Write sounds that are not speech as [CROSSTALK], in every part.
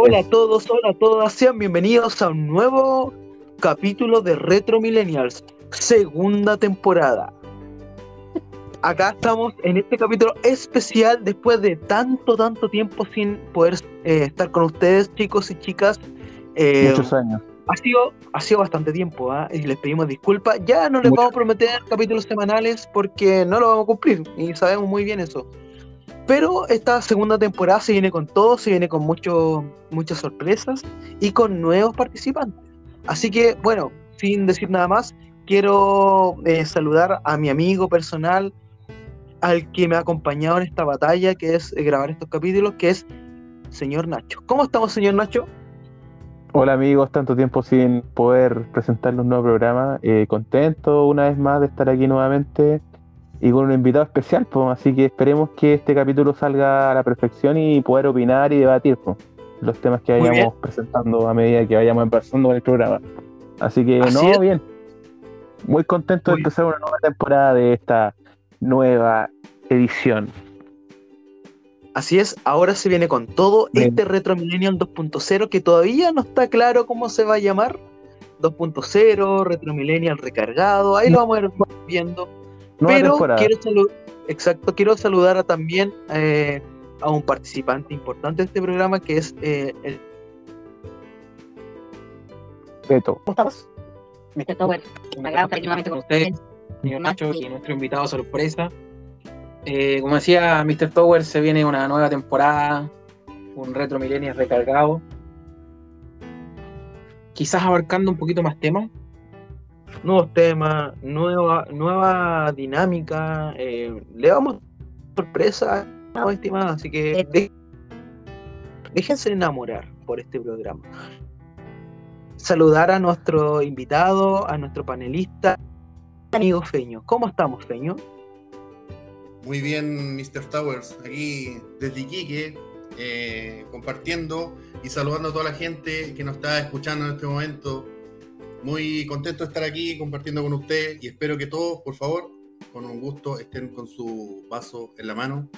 Hola a todos, hola a todas, sean bienvenidos a un nuevo capítulo de Retro Millennials, segunda temporada. Acá estamos en este capítulo especial después de tanto, tanto tiempo sin poder eh, estar con ustedes, chicos y chicas. Eh, Muchos años. Ha sido, ha sido bastante tiempo ¿ah? y les pedimos disculpas. Ya no les vamos a prometer capítulos semanales porque no lo vamos a cumplir y sabemos muy bien eso. Pero esta segunda temporada se viene con todo, se viene con mucho, muchas sorpresas y con nuevos participantes. Así que, bueno, sin decir nada más, quiero eh, saludar a mi amigo personal, al que me ha acompañado en esta batalla, que es eh, grabar estos capítulos, que es señor Nacho. ¿Cómo estamos, señor Nacho? Hola amigos, tanto tiempo sin poder presentarles un nuevo programa. Eh, contento una vez más de estar aquí nuevamente y con un invitado especial, pues, así que esperemos que este capítulo salga a la perfección y poder opinar y debatir pues, los temas que vayamos presentando a medida que vayamos empezando con el programa. Así que, no, bien. Muy contento de empezar una nueva temporada de esta nueva edición. Así es, ahora se viene con todo este Retro Millennial 2.0 que todavía no está claro cómo se va a llamar. 2.0, Retro Millennial recargado, ahí lo vamos a ir viendo pero quiero, exacto, quiero saludar a, también eh, a un participante importante de este programa que es eh, el Beto. ¿Cómo estamos? Me bueno. Me agrada estar nuevamente con ustedes, señor Nacho, y nuestro invitado sorpresa. Eh, como decía Mr. Tower, se viene una nueva temporada, un Retro Millennial recargado. Quizás abarcando un poquito más temas, nuevos temas, nueva, nueva dinámica. Eh, le damos sorpresa, no, estimada, así que eh. déjense enamorar por este programa. Saludar a nuestro invitado, a nuestro panelista, amigo Feño. ¿Cómo estamos, Feño? Muy bien, Mr. Towers, aquí desde Iquique, eh, compartiendo y saludando a toda la gente que nos está escuchando en este momento muy contento de estar aquí compartiendo con usted y espero que todos, por favor, con un gusto, estén con su vaso en la mano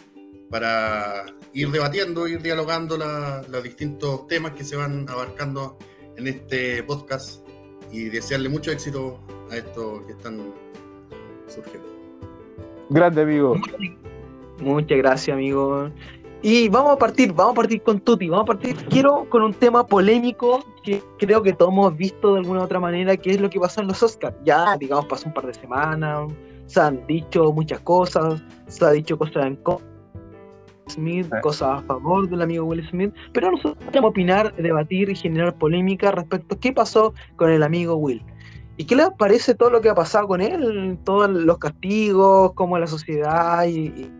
para ir debatiendo, ir dialogando los distintos temas que se van abarcando en este podcast y desearle mucho éxito a estos que están surgiendo. Grande amigo. Muchas gracias, amigo. Y vamos a partir, vamos a partir con Tuti, vamos a partir, quiero con un tema polémico que creo que todos hemos visto de alguna u otra manera, que es lo que pasó en los Oscars. Ya, digamos, pasó un par de semanas, se han dicho muchas cosas, se ha dicho cosas en contra Smith, cosas a favor del amigo Will Smith, pero nosotros queremos opinar, debatir y generar polémica respecto a qué pasó con el amigo Will. ¿Y qué les parece todo lo que ha pasado con él? Todos los castigos, como la sociedad y, y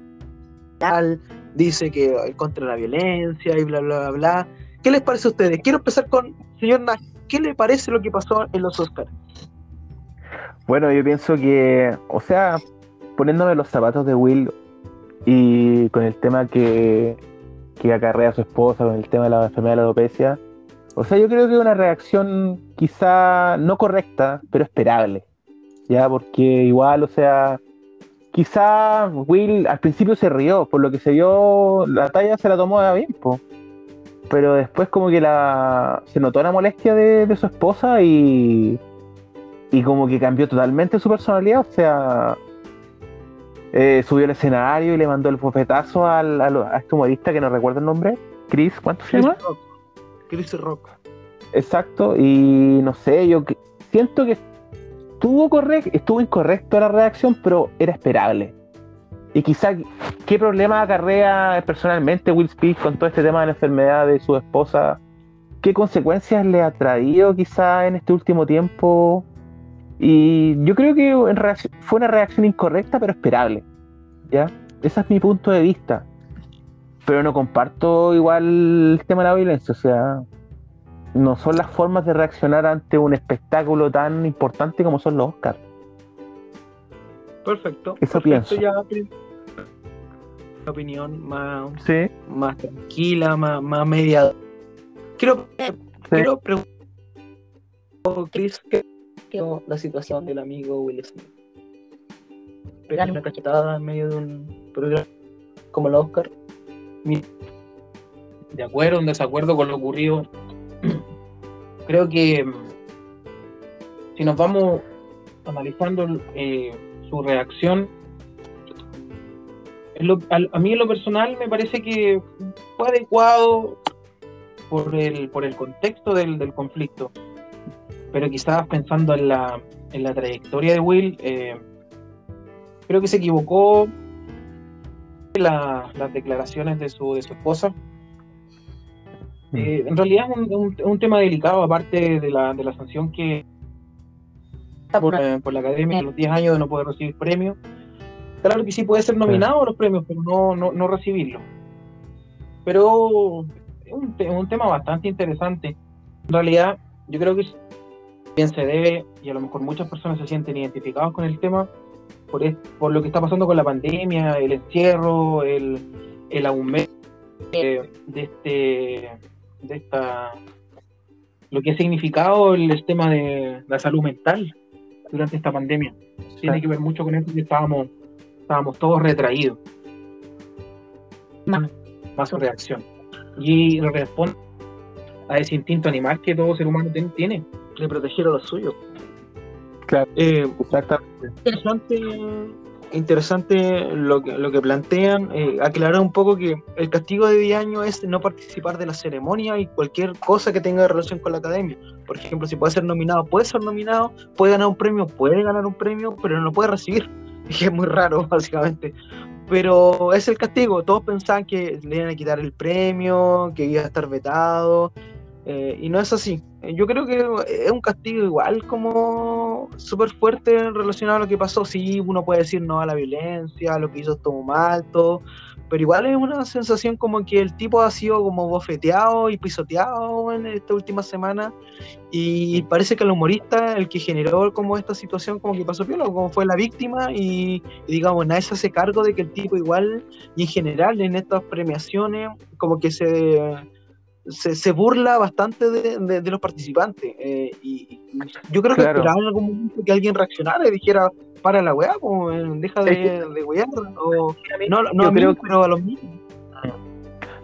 tal dice que contra la violencia y bla, bla, bla, bla. ¿Qué les parece a ustedes? Quiero empezar con, señor Nash, ¿qué le parece lo que pasó en los Oscars? Bueno, yo pienso que, o sea, poniéndome los zapatos de Will y con el tema que, que acarrea a su esposa, con el tema de la enfermedad de la alopecia, o sea, yo creo que es una reacción quizá no correcta, pero esperable. Ya, porque igual, o sea, quizá Will al principio se rió, por lo que se vio, la talla se la tomó de bien, pero después como que la se notó la molestia de, su esposa y, y como que cambió totalmente su personalidad, o sea, eh, subió al escenario y le mandó el bofetazo al, a este humorista que no recuerdo el nombre, Chris, ¿cuánto se llama? Chris Rock. Exacto, y no sé, yo siento que estuvo correcto, estuvo incorrecto la reacción, pero era esperable. Y quizá, ¿qué problema acarrea personalmente Will Smith con todo este tema de la enfermedad de su esposa? ¿Qué consecuencias le ha traído quizá en este último tiempo? Y yo creo que en fue una reacción incorrecta, pero esperable. ¿Ya? Ese es mi punto de vista. Pero no comparto igual el tema de la violencia. O sea, no son las formas de reaccionar ante un espectáculo tan importante como son los Oscars. Perfecto. Eso pienso. Ya, opinión más, más tranquila, más, más media. Quiero, quiero preguntar, Chris, ¿qué la situación del amigo Will Smith? Pegarle una cachetada en medio de un programa como el Oscar. de acuerdo o en desacuerdo con lo ocurrido. Creo que mm, si nos vamos analizando eh, su reacción, al- a, mí en lo personal me parece que fue adecuado por el, por el contexto del, del conflicto. Pero quizás pensando en la, en la trayectoria de Will, eh, creo que se equivocó la- las declaraciones de su, de su esposa. Eh, en realidad es un, un- un tema delicado, aparte de la, de la sanción que por, eh, por la academia, los 10 años de no poder recibir premios. Claro que sí puede ser nominado a los premios, pero no, no, no recibirlo. Pero es un, un tema bastante interesante. En realidad, yo creo que bien se debe, y a lo mejor muchas personas se sienten identificados con el tema, por, es- por lo que está pasando con la pandemia, el encierro, el, el aumento eh, de este de esta lo que ha significado el tema de la salud mental durante esta pandemia. Tiene que ver mucho con eso que estábamos, estábamos todos retraídos. Más, más su reacción. Y responde a ese instinto animal que todo ser humano ten- tiene, de proteger a los suyos. Claro. Eh, Exactamente. interesante, interesante lo que, lo que plantean. Eh, aclarar un poco que el castigo de 10 años es no participar de la ceremonia y cualquier cosa que tenga relación con la academia. Por ejemplo, si puede ser nominado, puede ser nominado, puede ganar un premio, puede ganar un premio, pero no lo puede recibir. [LAUGHS] Es muy raro, [LAUGHS] básicamente. Pero es el castigo. Todos pensaban que le iban a quitar el premio, que iba a estar vetado. eh, y no es así. Yo creo que es un castigo igual como súper fuerte relacionado a lo que pasó. Sí, uno puede decir no a la violencia, lo que hizo estuvo mal, todo. Pero igual es una sensación como que el tipo ha sido como bofeteado y pisoteado en esta última semana. Y parece que el humorista, el que generó como esta situación, como que pasó piola, como fue la víctima. Y, y digamos, nadie se hace cargo de que el tipo igual, y en general en estas premiaciones, como que se se, se burla bastante de, de- de los participantes. eh, y, y yo creo que Claro. esperaba en algún momento que alguien reaccionara y dijera, para la weá, como, eh, deja de, de wear. O, no, no yo a mí, creo que- pero a los mismos.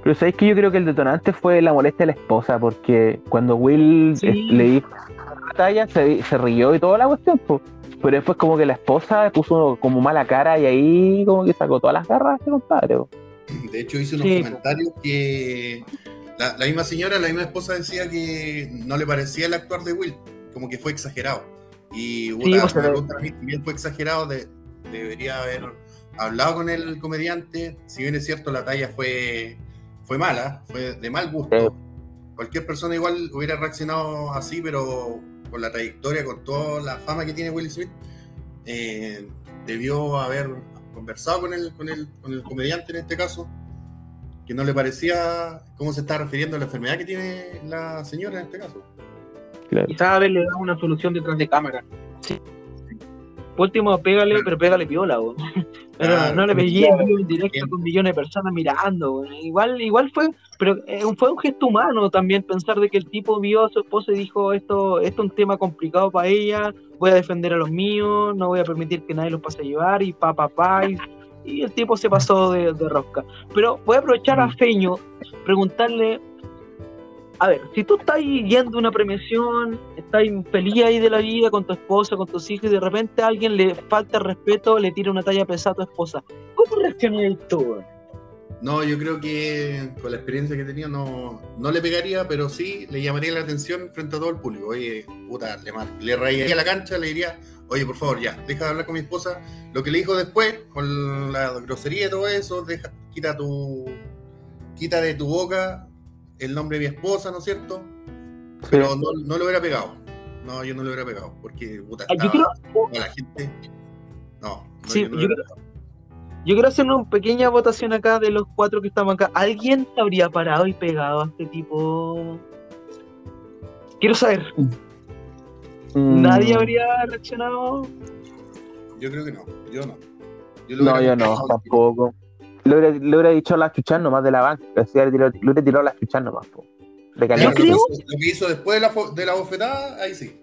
Pero sabéis que yo creo que el detonante fue la molestia de la esposa, porque cuando Will Sí. le dijo la talla, se, se rió y toda la cuestión, po. pero después como que la esposa puso como mala cara y ahí como que sacó todas las garras a ese compadre. po. De hecho, hice unos Sí. comentarios que la, la misma señora, la misma esposa decía que no le parecía el actuar de Will, como que fue exagerado. Y pues, preguntan a mí, también fue exagerado, de- debería haber hablado con el comediante. Si bien es cierto, la talla fue, fue mala, fue de mal gusto. Sí. Cualquier persona igual hubiera reaccionado así, pero con la trayectoria, con toda la fama que tiene Will Smith, eh, debió haber conversado con el, con, el, con el comediante en este caso, que no le parecía cómo se está refiriendo a la enfermedad que tiene la señora en este caso. Quizás haberle dado una solución detrás de cámara. Por último, pégale, pero pégale piola. [LAUGHS] Pero Claro, no le pegué claro. en vivo en directo con millones de personas mirando. Igual, igual fue, pero eh, fue un gesto humano también pensar de que el tipo vio a su esposa y dijo esto, esto es un tema complicado para ella, voy a defender a los míos, no voy a permitir que nadie los pase a llevar y pa pa pa y, y el tipo se pasó de, de rosca. Pero voy a aprovechar a Feño, preguntarle a ver, si tú estás yendo a una premiación, estás feliz ahí de la vida con tu esposa, con tus hijos, y de repente a alguien le falta el respeto, le tira una talla pesada a tu esposa, ¿cómo reaccionarías tú? No, yo creo que con la experiencia que tenía no, no le pegaría, pero sí le llamaría la atención frente a todo el público. Oye, puta, le, le rayaría la cancha, le diría, oye, por favor, ya, deja de hablar con mi esposa. Lo que le dijo después, con la grosería y todo eso, deja, quita tu, quita de tu boca el nombre de mi esposa, ¿no es cierto? Pero no, no lo hubiera pegado. No, yo no lo hubiera pegado, porque puta, Ah, Yo estaba- quiero, a la gente. No, no, Sí, yo no yo pegado. yo quiero hacer una pequeña votación acá de los cuatro que estamos acá. ¿Alguien se habría parado y pegado a este tipo? Quiero saber, Mm, ¿nadie habría reaccionado? Yo creo que no, yo no. Yo lo No, yo no, tampoco. Le hubiera, le hubiera dicho las chuchas nomás de la banca. O sea, le hubiera tirado las chuchas nomás. po. De Ya, caliente. creo- Lo que hizo después de la, fo- de la bofetada, ahí sí.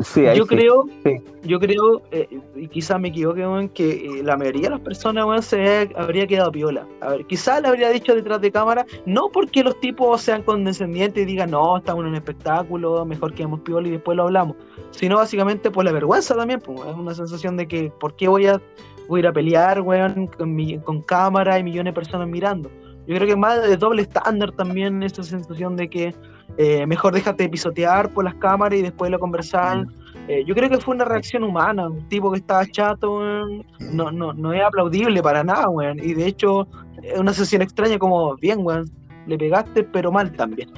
Sí, yo sí. creo, sí. yo creo, eh, y quizás me equivoque, weón, que eh, la mayoría de las personas, weón, se habría quedado piola. A ver, quizás le habría dicho detrás de cámara, no porque los tipos sean condescendientes y digan, no, estamos en un espectáculo, mejor quedemos piola y después lo hablamos, sino básicamente por la vergüenza también, pues, es una sensación de que, ¿por qué voy a, voy a ir a pelear, weón, con, mi- con cámara y millones de personas mirando? Yo creo que más de doble estándar también esa sensación de que eh, mejor déjate pisotear por las cámaras y después lo conversar. Eh, yo creo que fue una reacción humana, un tipo que estaba chato, weón, no, no, no es aplaudible para nada, weón. Y de hecho, es una sesión extraña como, bien, weón, le pegaste, pero mal también.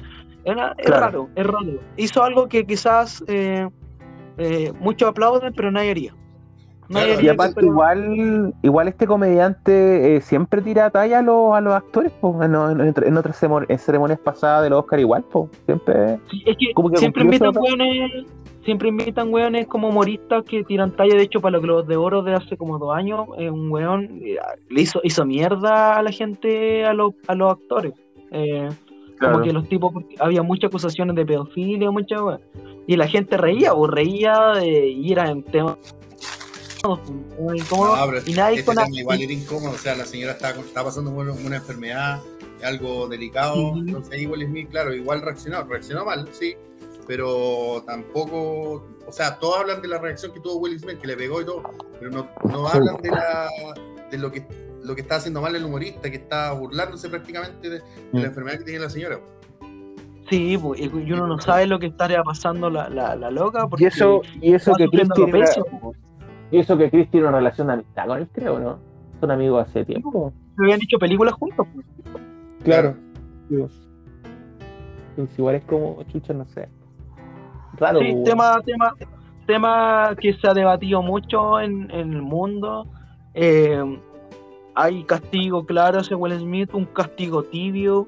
Era- es Claro. raro, es raro. Hizo algo que quizás eh, eh, muchos aplauden, pero nadie haría. Claro, Y aparte, pero- igual, igual este comediante eh, siempre tira talla a los, a los actores, po. En, en, en otras ceremonias pasadas de los Oscar igual, po. Siempre. Sí, es que como que siempre invitan weones, siempre invitan weones como humoristas que tiran talla, de hecho para los Globos de Oro de hace como dos años, eh, un weón eh, le hizo, hizo mierda a la gente, a los, a los actores. Eh, Claro. Como que los tipos, porque había muchas acusaciones de pedofilia, muchas. Y la gente reía, o reía eh, y era en temas muy No, pero y nadie este con tema igual era incómodo, o sea, la señora estaba, estaba pasando por una enfermedad, algo delicado, Sí. entonces ahí Will Smith, claro, igual reaccionó, reaccionó mal, sí, pero tampoco, o sea, todos hablan de la reacción que tuvo Will Smith, que le pegó y todo, pero no, no hablan de la de lo que lo que está haciendo mal el humorista, que está burlándose prácticamente de, de la enfermedad que tiene la señora. Sí, pues, y uno no sabe lo que estaría pasando la, la, la loca. Porque Y eso, y eso que Chris sufriendo pues. y eso que Chris tiene una relación de amistad con él, creo, ¿no? Son amigos hace tiempo. Se habían hecho películas juntos. pues. Claro. Igual es como, chucha, no sé. Raro. Sí, po. tema, tema, tema que se ha debatido mucho en, en el mundo. Eh, hay castigo claro hacia Will Smith, un castigo tibio.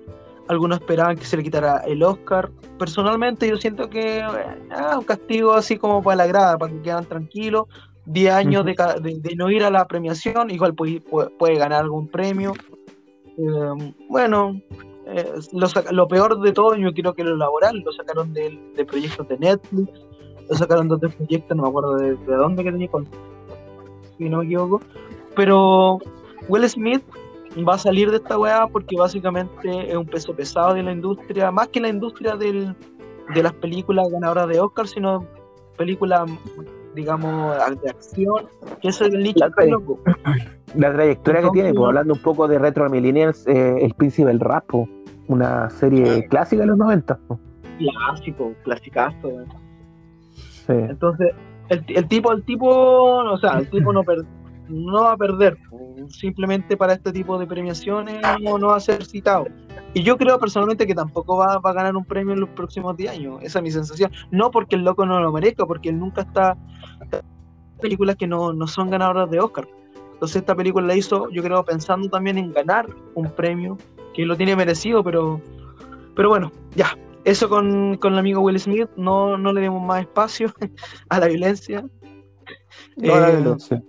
Algunos esperaban que se le quitara el Oscar. Personalmente, yo siento que eh, ah, un castigo así como para la grada, para que quedan tranquilos. 10 años de, de- de no ir a la premiación, igual puede, puede- puede ganar algún premio. Eh, bueno, eh, lo, lo peor de todo, yo creo que lo laboral, lo sacaron de, de proyectos de Netflix, lo sacaron de otros proyectos, no me acuerdo de, de dónde que tenía, con- si no me equivoco. Pero Will Smith va a salir de esta weá porque básicamente es un peso pesado de la industria, más que la industria del, de las películas ganadoras de Oscar, sino películas, digamos, de acción, que ese es el nicho La loco. La trayectoria que tiene, pues, hablando un poco de Retro Millennials, eh, El Príncipe del Rap, una serie clásica de los 90. po. Clásico, clasicazo. Sí. Entonces, el, el tipo, el tipo, o sea, el tipo no, per- no va a perder. Simplemente para este tipo de premiaciones no, no va a ser citado. Y yo creo personalmente que tampoco va, va a ganar un premio en los próximos 10 años. Esa es mi sensación. No porque el loco no lo merezca, porque él nunca está. películas que no, no son ganadoras de Oscar. Entonces, esta película la hizo, yo creo, pensando también en ganar un premio, que lo tiene merecido, pero, pero bueno, ya. Eso con, con el amigo Will Smith, no, no le demos más espacio [LAUGHS] a la violencia. No, la Eh, violencia.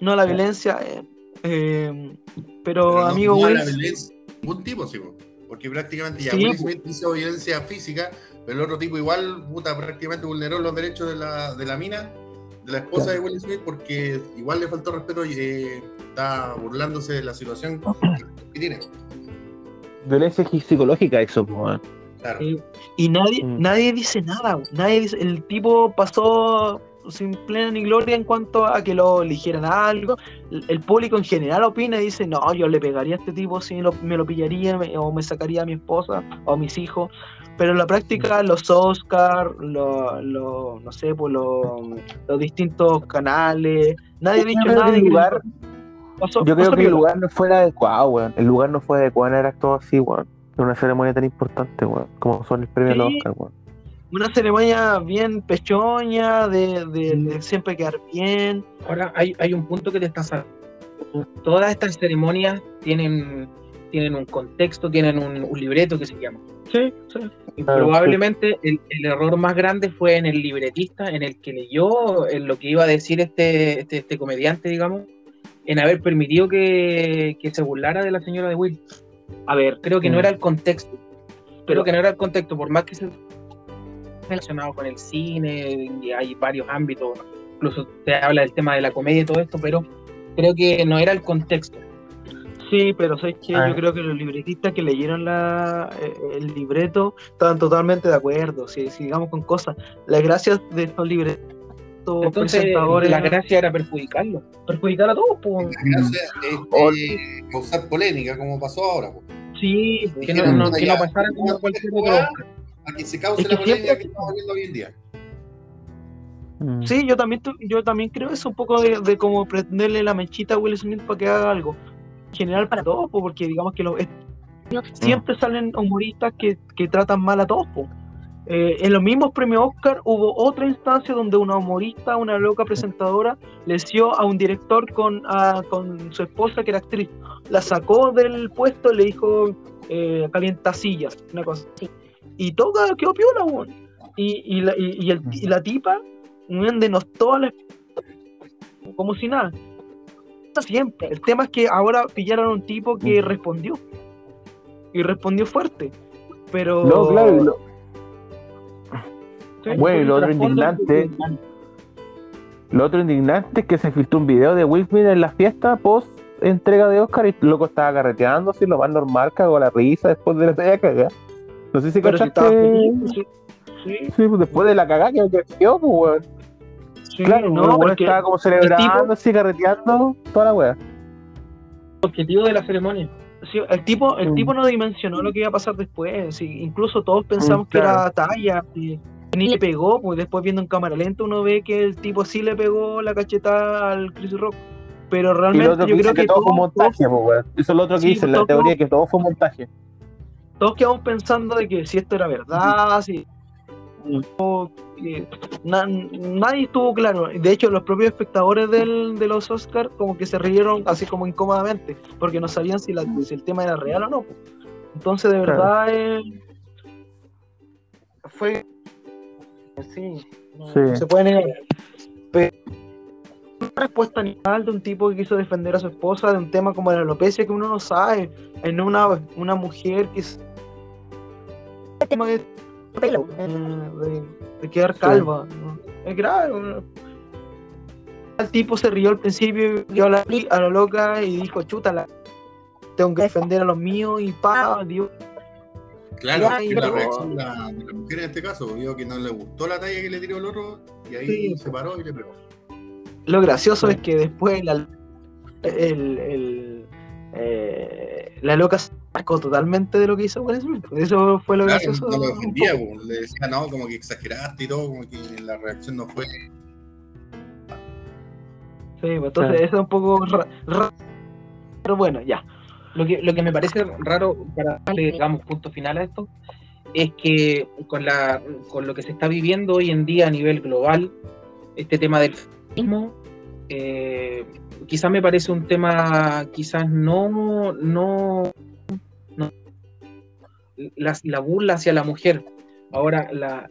No a la violencia, eh, eh, pero, Pero no- amigo no a Will, la violencia, ningún tipo, sí, po. porque prácticamente ya Sí. Smith hizo violencia física, pero el otro tipo igual, puta, prácticamente vulneró los derechos de la, de la mina, de la esposa Claro. de Will Smith, porque igual le faltó respeto y eh, está burlándose de la situación [COUGHS] que tiene. Violencia psicológica, eso, po, weón. Claro. Y nadie, Mm. nadie dice nada, nadie dice, el tipo pasó sin plena ni gloria en cuanto a que lo eligieran a algo, el, público en general opina y dice, no, yo le pegaría a este tipo si lo- me lo pillaría me- o me sacaría a mi esposa o a mis hijos, pero en la práctica los Oscar, los, los- no sé, pues los, los distintos canales, nadie ha dicho nada de lugar- pasó- Yo creo que el lugar no fue adecuado, weón. El lugar no fue adecuado en haber actuado así, weón. Una ceremonia tan importante, weón. Como son el premio de los. Oscar, weón. Una ceremonia bien pechoña, de, de- de siempre quedar bien. Ahora hay, hay un punto que te está sacando. Todas estas ceremonias tienen, tienen un contexto, tienen un, un libreto que se llama. Sí, sí. Y Claro, probablemente el, el error más grande fue en el libretista, en el que leyó en lo que iba a decir este, este, este comediante, digamos, en haber permitido que, que se burlara de la señora de Will. A ver, creo que no Mm. era el contexto. Creo que no era el contexto, por más que se relacionado con el cine, y hay varios ámbitos, incluso se habla del tema de la comedia y todo esto, pero creo que no era el contexto. Sí, pero sabes que Ah. yo creo que los libretistas que leyeron la, eh, el libreto estaban totalmente de acuerdo. Si sigamos con cosas, las gracias de estos libretos Entonces, presentadores la gracia era perjudicarlo. perjudicar a todos. po. La gracia es O- eh, causar polémica, como pasó ahora. po. Sí, Que no, no- que no pasara como cualquier otro. A que se cause Es que la polémica siempre- que estamos viendo hoy en día. Mm. Sí, yo también, yo también creo eso un poco de, de como pretenderle la mechita a Will Smith para que haga algo. En general para todos, po, porque digamos que los, es- siempre salen humoristas que, que tratan mal a todos. Eh, en los mismos premios Oscar hubo otra instancia donde una humorista, una loca presentadora, le dio a un director con, a- con su esposa que era actriz. La sacó del puesto y le dijo eh, calienta sillas, una cosa así. Y todo quedó piola, weón. Y, y, la, y, y el- y la tipa weón, denostó a la como si nada. Siempre. El tema es que ahora pillaron a un tipo que respondió. Y respondió fuerte. Pero. No, claro, Sí. Bueno, y lo otro indignante- Lo otro indignante es que se filtró un video de Will Smith en la fiesta post entrega de Oscar y el loco estaba carreteando, así lo más normal, cagó la risa después de la media cagada. No sé si Pero cachaste. estaba feliz, pues, sí. Sí, Sí, pues después de la cagada que quedó, pues, weón. sí, Claro, no, que estaba como celebrando, tipo- así carreteando, toda la wea. objetivo de la ceremonia. sí, el tipo, el Mm. tipo no dimensionó lo que iba a pasar después. sí, incluso todos pensamos Mm, que era talla. Y ni le pegó, pues después viendo en cámara lenta uno ve que el tipo sí le pegó la cachetada al Chris Rock. Pero realmente yo creo que, que, todo fue montaje, pues. Eso es lo otro que Sí, dice, la todo- teoría que todo fue montaje. Todos quedamos pensando de que si esto era verdad, si na- nadie estuvo claro. De hecho, los propios espectadores del- de los Oscars como que se rieron así como incómodamente, porque no sabían si, la- si el tema era real o no. Entonces, de Claro. verdad, eh, fue... Sí, no, Sí. no se puede negar. Pero una respuesta animal de un tipo que quiso defender a su esposa de un tema como la alopecia que uno no sabe, en una, una mujer que tema de pelo, de, de quedar calva, ¿no? es grave. ¿no? El tipo se rió al principio, vio a la, a la loca y dijo, chuta, la- tengo que defender a los míos y pa, Dios. Claro, Ya, que y la reacción de la, de la mujer en este caso, vio que no le gustó la talla que le tiró el otro y ahí Sí. se paró y le pegó. Lo gracioso es que después la, el, el, eh, la loca se sacó totalmente de lo que hizo Will Smith. Eso fue lo Claro, gracioso. no lo po, le decía no, como que exageraste y todo, como que la reacción no fue. Sí, pues entonces Claro. eso es un poco ra- ra- Pero bueno, ya. Lo que, lo que me parece raro para darle, digamos, punto final a esto es que con, la, con lo que se está viviendo hoy en día a nivel global, este tema del feminismo, eh, quizás me parece un tema, quizás no, no, la, la burla hacia la mujer. Ahora, la,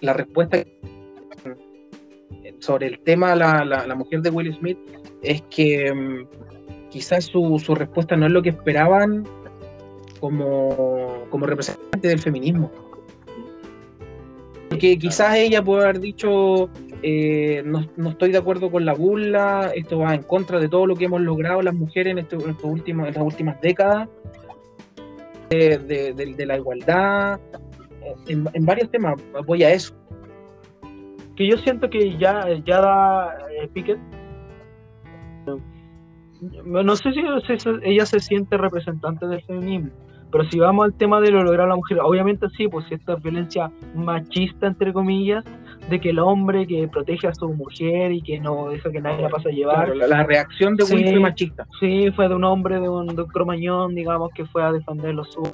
la, respuesta sobre el tema la, la, la mujer de Will Smith es que mm, quizás su, su respuesta no es lo que esperaban como, como representante del feminismo. Porque quizás ella puede haber dicho, eh, no, estoy de acuerdo con la burla, esto va en contra de todo lo que hemos logrado las mujeres en, este- estos últimos, en las últimas décadas, de, de- la igualdad, en, varios temas apoya eso. Que yo siento que ya, ya da eh, Pickett. No sé si, ella se siente representante del feminismo, pero si vamos al tema de lo lograr la mujer, obviamente sí, pues esta es violencia machista, entre comillas, de que el hombre que protege a su mujer y que no deja que nadie la pase a llevar, Claro, la, la reacción de Will Sí. fue machista. Sí, fue de un hombre, de un, de un cromañón, digamos, que fue a defender los suyos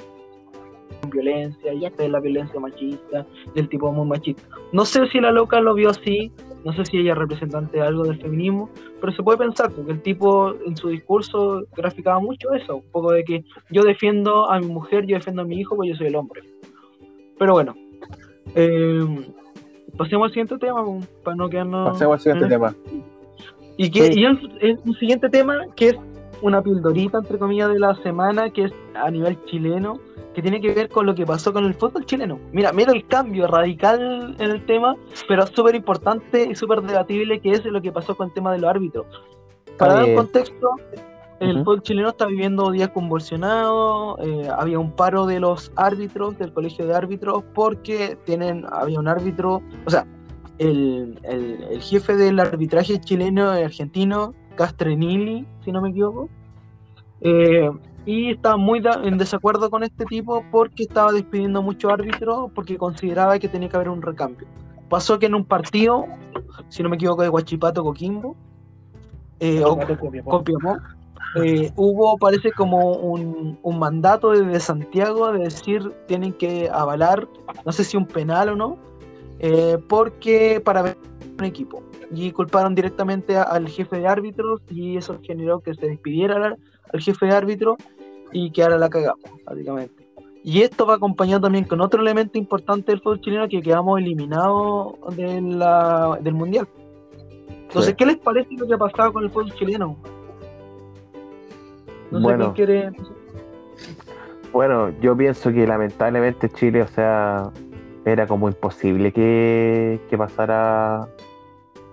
violencia, y esta es la violencia machista, del tipo muy machista. No sé si la loca lo vio así, no sé si ella es representante de algo del feminismo, pero se puede pensar, porque el tipo en su discurso graficaba mucho eso, un poco de que yo defiendo a mi mujer, yo defiendo a mi hijo, pues yo soy el hombre. Pero bueno, eh, pasemos al siguiente tema, para no quedarnos... Pasemos al siguiente ¿eh? tema. Y, que, Sí. y el, el- un siguiente tema que es una pildorita, entre comillas, de la semana, que es a nivel chileno, que tiene que ver con lo que pasó con el fútbol chileno. Mira, mira el cambio radical en el tema, pero súper importante y súper debatible, que es lo que pasó con el tema de los árbitros. Para dar un contexto, el fútbol chileno está viviendo días convulsionados, eh, había un paro de los árbitros, del colegio de árbitros, porque tienen, había un árbitro, o sea, el, el, jefe del arbitraje chileno y argentino, Castrenilli, si no me equivoco, eh, y estaba muy en desacuerdo con este tipo porque estaba despidiendo muchos árbitros porque consideraba que tenía que haber un recambio. Pasó que en un partido, si no me equivoco, de Guachipato Coquimbo, eh, o Copiapó, eh, [LAUGHS] hubo, parece como un, un, mandato desde Santiago de decir tienen que avalar, no sé si un penal o no, eh, porque para ver un equipo. Y culparon directamente al jefe de árbitros y eso generó que se despidiera al, jefe de árbitros y que ahora la cagamos, básicamente. Y esto va acompañado también con otro elemento importante del fútbol chileno que quedamos eliminados de la, del Mundial. Entonces, ¿qué les parece lo que ha pasado con el fútbol chileno? No bueno, sé quiere... Bueno, yo pienso que lamentablemente Chile, o sea, era como imposible que, pasara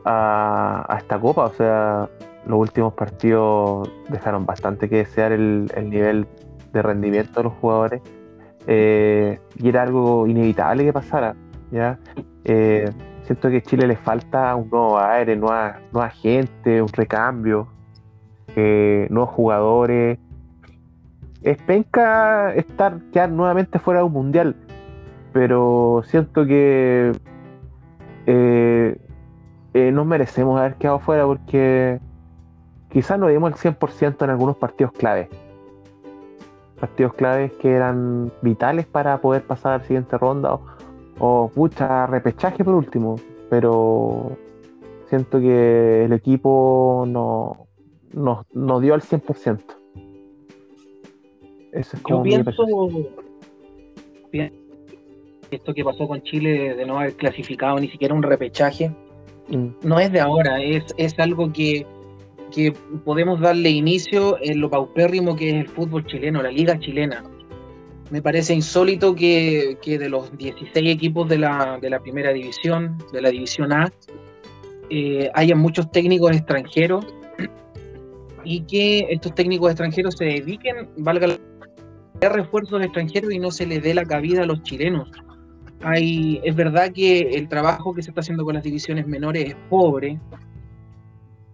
a, esta copa. O sea, los últimos partidos dejaron bastante que desear el, nivel de rendimiento de los jugadores. Eh, y era algo inevitable que pasara. ¿ya? Eh, siento que a Chile le falta un nuevo aire, nueva, nueva gente, un recambio, nuevos jugadores. Es penca estar ya nuevamente fuera de un mundial pero siento que eh, eh, no merecemos haber quedado fuera porque quizás no dimos el 100% en algunos partidos claves. Partidos claves que eran vitales para poder pasar a la siguiente ronda o, o pucha, repechaje por último. Pero siento que el equipo no, no, dio al 100%. Eso es como Yo pienso, esto que pasó con Chile de no haber clasificado ni siquiera un repechaje, mm. no es de ahora, es, es algo que, podemos darle inicio en lo paupérrimo que es el fútbol chileno, la liga chilena. Me parece insólito que, de los 16 equipos de la, primera división, de la división A, eh, haya muchos técnicos extranjeros y que estos técnicos extranjeros se dediquen, valga la refuerzos extranjeros y no se les dé la cabida a los chilenos hay, es verdad que el trabajo que se está haciendo con las divisiones menores es pobre,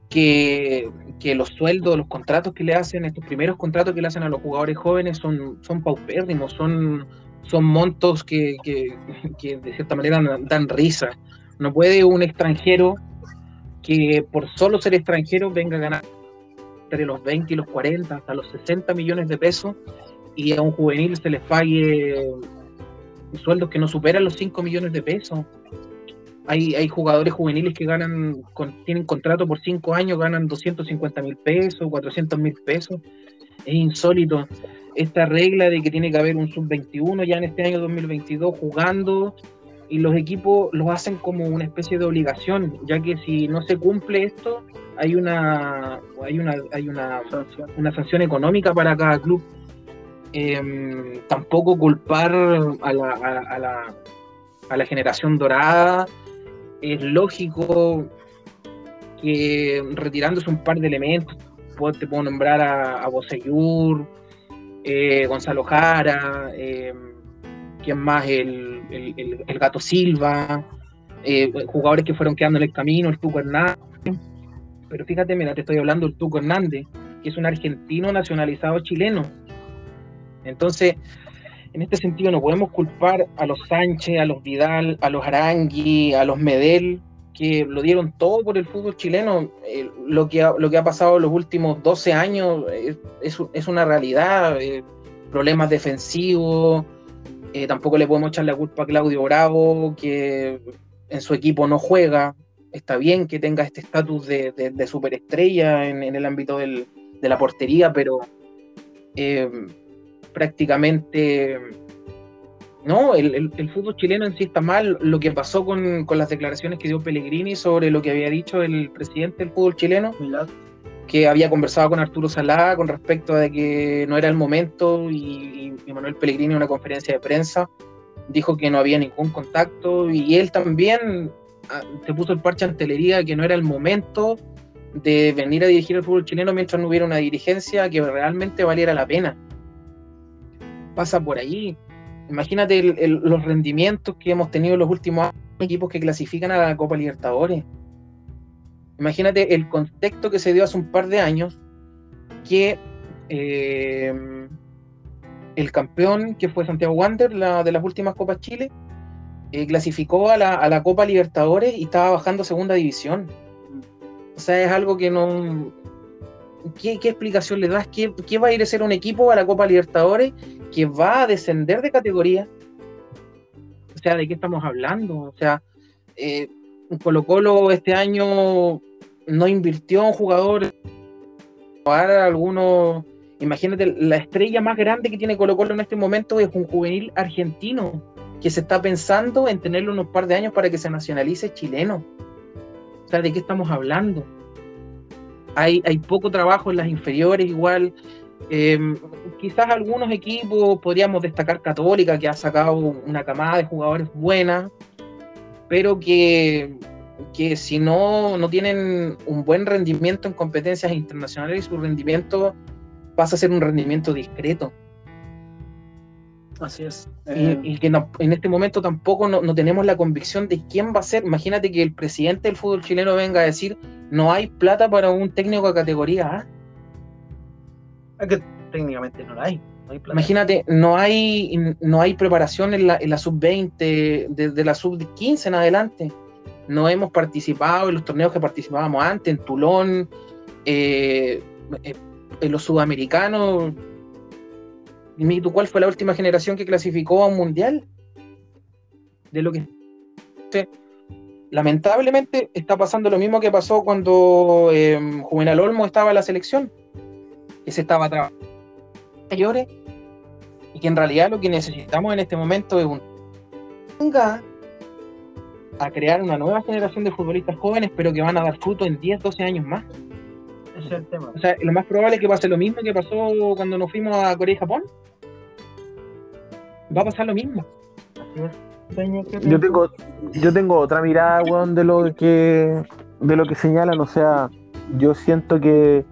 que, los sueldos, los contratos que le hacen, estos primeros contratos que le hacen a los jugadores jóvenes son, son paupérrimos, son, son montos que, de cierta manera dan risa. No puede un extranjero que por solo ser extranjero venga a ganar entre los 20 y los 40, hasta los 60 millones de pesos y a un juvenil se le pague sueldos que no superan los 5 millones de pesos. Hay, hay jugadores juveniles que ganan, tienen contrato por 5 años, ganan 250 mil pesos, 400 mil pesos. Es insólito. Esta regla de que tiene que haber un sub-21 ya en este año 2022 jugando y los equipos lo hacen como una especie de obligación, ya que si no se cumple esto, hay una hay una hay una, una sanción económica para cada club. Em, tampoco culpar a la, a, la, a la, generación dorada. Es lógico que retirándose un par de elementos, te puedo nombrar a, a eh, Gonzalo Jara, eh, ¿quién más? El, el, Gato Silva, eh, jugadores que fueron quedando en el camino, el Tuco Hernández. Pero fíjate, mira, te estoy hablando del Tuco Hernández, que es un argentino nacionalizado chileno entonces, en este sentido no podemos culpar a los Sánchez, a los Vidal, a los Arangui, a los Medel, que lo dieron todo por el fútbol chileno. Eh, lo, que ha, lo que ha pasado los últimos 12 años es, una realidad. Eh, problemas defensivos. Eh, tampoco le podemos echar la culpa a Claudio Bravo, que en su equipo no juega. Está bien que tenga este estatus de, superestrella en, el ámbito de la portería, pero prácticamente no, el, fútbol chileno en sí está mal. Lo que pasó con, las declaraciones que dio Pellegrini sobre lo que había dicho el presidente del fútbol chileno, que había conversado con Arturo Salá con respecto a que no era el momento y, Manuel Pellegrini en una conferencia de prensa dijo que no había ningún contacto y él también ah, se puso el parche ante la que no era el momento de venir a dirigir el fútbol chileno mientras no hubiera una dirigencia que realmente valiera la pena. Pasa por ahí. Imagínate los rendimientos que hemos tenido en los últimos años, equipos que clasifican a la Copa Libertadores. Imagínate el contexto que se dio hace un par de años que eh, el campeón, que fue Santiago Wander, la, de las últimas Copas Chile, eh, clasificó a la, a la, Copa Libertadores y estaba bajando segunda división. O sea, es algo que no. ¿Qué, explicación le das? ¿Qué, ¿Qué, va a ir a ser un equipo a la Copa Libertadores que va a descender de categoría? O sea, ¿de qué estamos hablando? O sea, eh, Colo Colo este año no invirtió en jugadores. Para algunos Imagínate, la estrella más grande que tiene Colo Colo en este momento es un juvenil argentino que se está pensando en tenerlo unos par de años para que se nacionalice chileno. O sea, ¿de qué estamos hablando? Hay, hay poco trabajo en las inferiores igual. Em, quizás algunos equipos podríamos destacar Católica, que ha sacado una camada de jugadores buena, pero que, que si no, no tienen un buen rendimiento en competencias internacionales, su rendimiento pasa a ser un rendimiento discreto. Así es. Y, eh, que en este momento tampoco no, tenemos la convicción de quién va a ser. Imagínate que el presidente del fútbol chileno venga a decir no hay plata para un técnico de categoría A. Es que técnicamente no la hay. Imagínate, no hay, no hay preparación en la, en la sub-20, desde la sub-15 en adelante. No hemos participado en los torneos que participábamos antes, en Tulón, eh, eh en los sudamericanos. Tú, ¿cuál fue la última generación que clasificó a un mundial? De lo que. Lamentablemente está pasando lo mismo que pasó cuando eh, Juvenal Olmo estaba en la selección, que se estaba trabajando mayores, y que en realidad lo que necesitamos en este momento es un a crear una nueva generación de futbolistas jóvenes, pero que van a dar fruto en 10, 12 años más. Ese es el tema. O sea, lo más probable es que pase lo mismo que pasó cuando nos fuimos a Corea y Japón. Va a pasar lo mismo. Yo tengo, yo tengo otra mirada, weón, de lo que de lo que señalan. O sea, yo siento que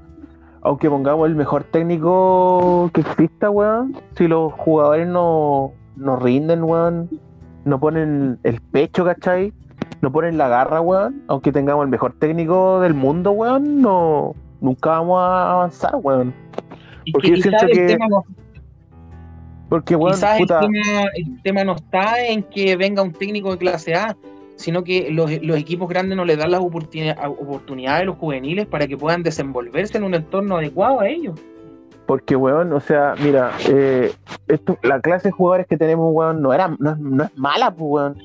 aunque pongamos el mejor técnico que exista, weón, si los jugadores no, no rinden, weón, no ponen el pecho, ¿cachai? No ponen la garra, weón, aunque tengamos el mejor técnico del mundo, weón, no, nunca vamos a avanzar, weón. Porque yo siento que. porque, weón, quizás el, tema, no está en que venga un técnico de clase A, sino que los, equipos grandes no le dan las oportunidades a los juveniles para que puedan desenvolverse en un entorno adecuado a ellos. Porque, weón, o sea, mira, eh, esto, la clase de jugadores que tenemos, weón, no, era, no, no es mala, pues, weón.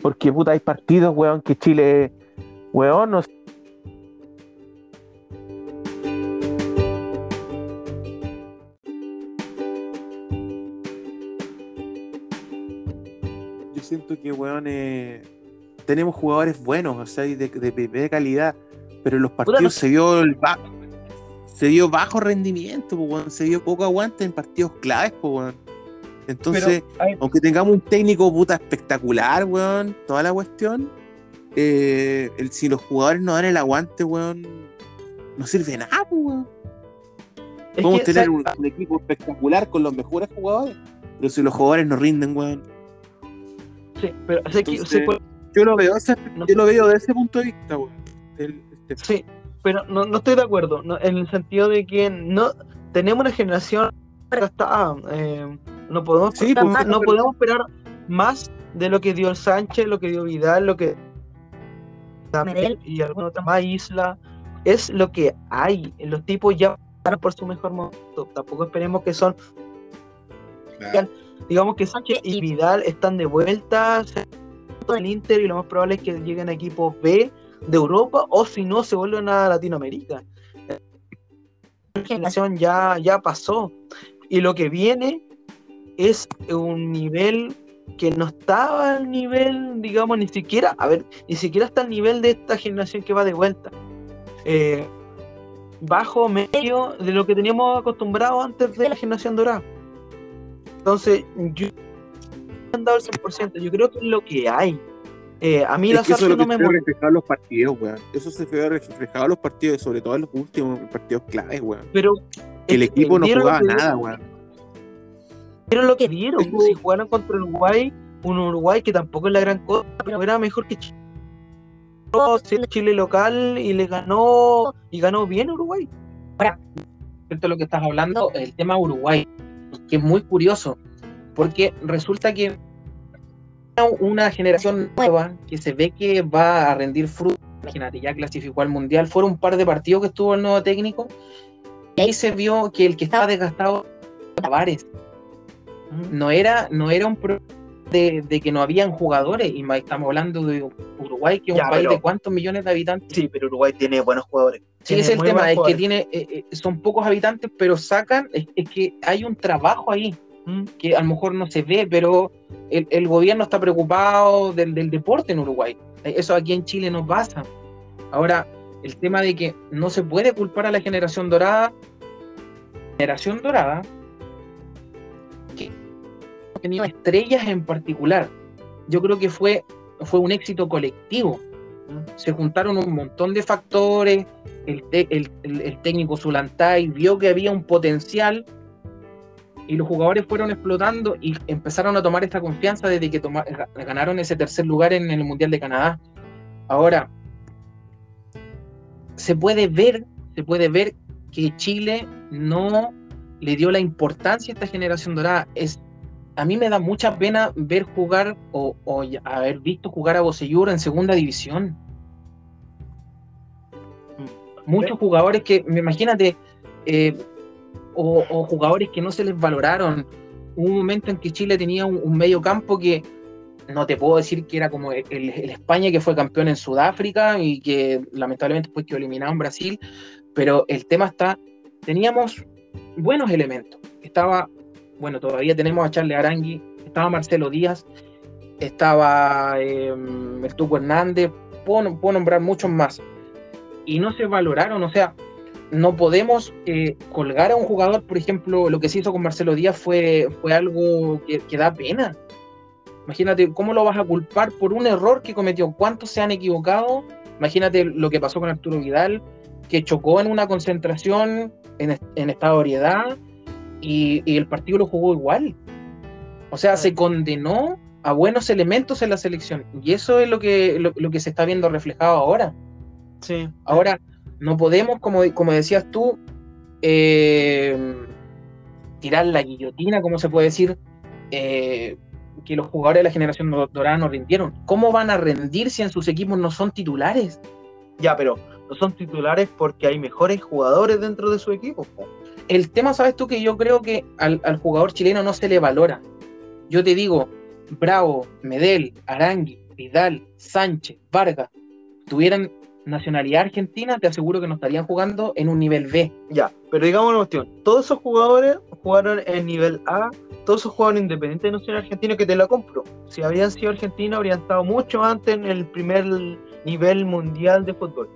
Porque, puta, hay partidos, weón, que Chile, weón, no siento que, weón, eh, tenemos jugadores buenos, o sea, de, de, calidad, pero en los partidos se dio el bajo, se dio bajo rendimiento, se dio poco aguante en partidos claves, pues, Entonces, aunque tengamos un técnico puta espectacular, weón, toda la cuestión, eh, el, si los jugadores no dan el aguante, weón, no sirve nada, weón. Podemos tener un, equipo espectacular con los mejores jugadores, pero si los jugadores no rinden, weón, pero yo lo veo, yo lo veo de ese punto de vista, este. Sí, pero no, no estoy de acuerdo, en el sentido de que no tenemos una generación está, eh, no podemos esperar pues, más, no podemos esperar más de lo que dio el Sánchez, lo que dio Vidal, lo que y alguna otra más isla, es lo que hay, los tipos ya por su mejor momento, tampoco esperemos que son digamos que Sánchez y Vidal están de vuelta el Inter y lo más probable es que lleguen a equipos B de Europa o si no se vuelven a Latinoamérica. La generación ya, ya pasó y lo que viene es un nivel que no estaba al nivel, digamos, ni siquiera, a ver, ni siquiera está al nivel de esta generación que va de vuelta. Eh, bajo, medio de lo que teníamos acostumbrado antes de la generación dorada. Entonces, yo han dado el 100%, yo creo que es lo que hay. Eh, a mí Es la que eso es lo no que me se ve molesta. reflejado en los partidos, weón. Eso se ve reflejado en los partidos, sobre todo en los últimos partidos claves, weón. pero Que el equipo no jugaba nada, weón. Dieron lo que dieron. Tengo- Si jugaron contra Uruguay, un Uruguay que tampoco es la gran cosa, pero era mejor que Chile. Chile local y le ganó y ganó bien Uruguay. respecto a lo que estás hablando, el tema Uruguay, que es muy curioso, porque resulta que una generación nueva que se ve que va a rendir fruto, imagínate, ya clasificó al Mundial, fueron un par de partidos que estuvo el nuevo técnico, y ahí se vio que el que estaba desgastado era Tavares, no era, no era un problema de, de que no habían jugadores, y más estamos hablando de Uruguay, que es Ya, un país pero- de cuántos millones de habitantes. Sí, pero Uruguay tiene buenos jugadores. Sí, es el tema, es que tiene, eh, eh, son pocos habitantes, pero sacan, es, es que hay un trabajo ahí, Mm. que a lo mejor no se ve, pero el, el gobierno está preocupado del, del deporte en Uruguay. Eh, Eso aquí en Chile no pasa. Ahora, el tema de que no se puede culpar a la generación dorada, generación dorada, que ha tenido estrellas en particular. Yo creo que fue, fue un éxito colectivo se juntaron un montón de factores, el, te- el- el- el técnico Zulantay vio que había un potencial y los jugadores fueron explotando y empezaron a tomar esta confianza desde que toma- ganaron ese tercer lugar en el Mundial de Canadá. Ahora, se puede ver, se puede ver que Chile no le dio la importancia a esta generación dorada. Es, a mí me da mucha pena ver jugar o, haber visto jugar a Bocellur en segunda división. Muchos jugadores que, me imagínate, eh, o, jugadores que no se les valoraron. Hubo un momento en que Chile tenía un, medio campo que no te puedo decir que era como el, España que fue campeón en Sudáfrica y que lamentablemente después quedó eliminado en Brasil, pero el tema está, teníamos buenos elementos. Estaba, bueno, todavía tenemos a Charles Arangui, estaba Marcelo Díaz, estaba eh, el Tuco Hernández, puedo, puedo nombrar muchos más. Y no se valoraron, o sea, no podemos eh, colgar a un jugador, por ejemplo, lo que se hizo con Marcelo Díaz fue, fue algo que, que da pena. Imagínate, ¿cómo lo vas a culpar por un error que cometió? ¿Cuántos se han equivocado? Imagínate lo que pasó con Arturo Vidal, que chocó en una concentración en, en estado de ebriedad y, y el partido lo jugó igual. O sea, se condenó a buenos elementos en la selección. Y eso es lo que, lo, lo que se está viendo reflejado ahora. Sí. Ahora, no podemos, como, como decías tú, eh, tirar la guillotina, como se puede decir, eh, que los jugadores de la generación do- dorada no rindieron. ¿Cómo van a rendir si en sus equipos no son titulares? Ya, pero no son titulares porque hay mejores jugadores dentro de su equipo. po. El tema, sabes tú, que yo creo que al, al jugador chileno no se le valora. Yo te digo, Bravo, Medel, Arangui, Vidal, Sánchez, Vargas, tuvieran nacionalidad argentina, te aseguro que no estarían jugando en un nivel B. Ya, pero digamos una cuestión. Todos esos jugadores jugaron en nivel A, todos esos jugadores independientes de nacional argentino que te la compro. Si habrían sido argentinos, habrían estado mucho antes en el primer nivel mundial de fútbol.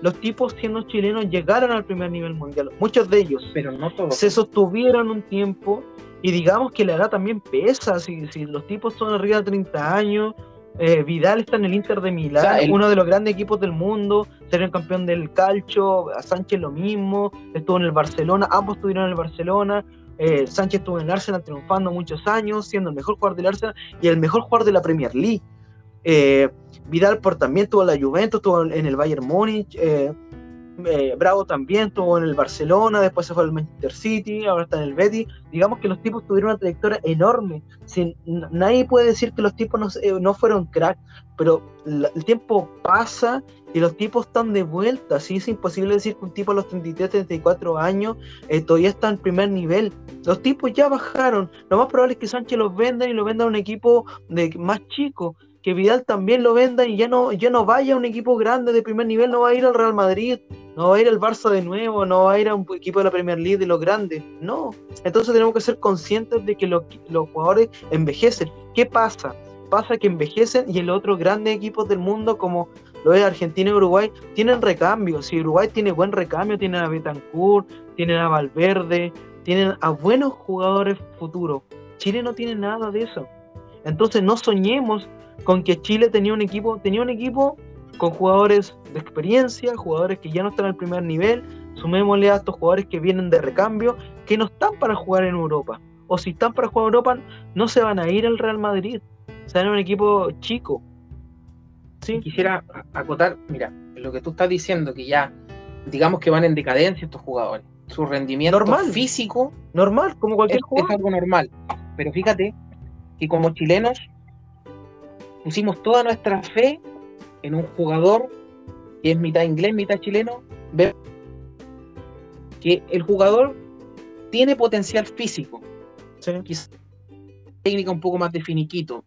Los tipos siendo chilenos llegaron al primer nivel mundial, muchos de ellos. Pero no todos. se sostuvieron un tiempo y digamos que la edad también pesa, si, si los tipos son arriba de 30 años, eh, Vidal está en el Inter de Milán, O sea, el- uno de los grandes equipos del mundo, sería campeón del calcio, a Sánchez lo mismo, estuvo en el Barcelona, ambos estuvieron en el Barcelona, eh, Sánchez estuvo en el Arsenal triunfando muchos años, siendo el mejor jugador del Arsenal y el mejor jugador de la Premier League. Eh, Vidal por también tuvo la Juventus, estuvo en el Bayern Múnich, eh, Bravo también estuvo en el Barcelona, después se fue al Manchester City, ahora está en el Betis. Digamos que los tipos tuvieron una trayectoria enorme. Sin, nadie puede decir que los tipos no, eh, no fueron crack, pero el tiempo pasa y los tipos están de vuelta. Así es imposible decir que un tipo a los 33, 34 años eh, todavía está en primer nivel. Los tipos ya bajaron. Lo más probable es que Sánchez los venda y lo venda a un equipo de más chico. Que Vidal también lo venda y ya no, ya no vaya a un equipo grande de primer nivel, no va a ir al Real Madrid, no va a ir al Barça de nuevo, no va a ir a un equipo de la Premier League de los grandes. No. Entonces tenemos que ser conscientes de que los, los jugadores envejecen. ¿Qué pasa? Pasa que envejecen y el otro grandes equipos del mundo como lo es Argentina y Uruguay, tienen recambio. Si Uruguay tiene buen recambio, tienen a Betancourt, tienen a Valverde, tienen a buenos jugadores futuros. Chile no tiene nada de eso. Entonces no soñemos con que Chile tenía un equipo, tenía un equipo con jugadores de experiencia, jugadores que ya no están al primer nivel, sumémosle a estos jugadores que vienen de recambio, que no están para jugar en Europa. O si están para jugar en Europa, no se van a ir al Real Madrid. Serán un equipo chico. ¿Sí? Quisiera acotar, mira, lo que tú estás diciendo, que ya, digamos que van en decadencia estos jugadores. Su rendimiento Normal. físico Normal, como cualquier es, es jugador. algo normal. Pero fíjate que como chilenos pusimos toda nuestra fe en un jugador que es mitad inglés, mitad chileno. Ve que el jugador tiene potencial físico, Sí. quizás técnica un poco más de finiquito.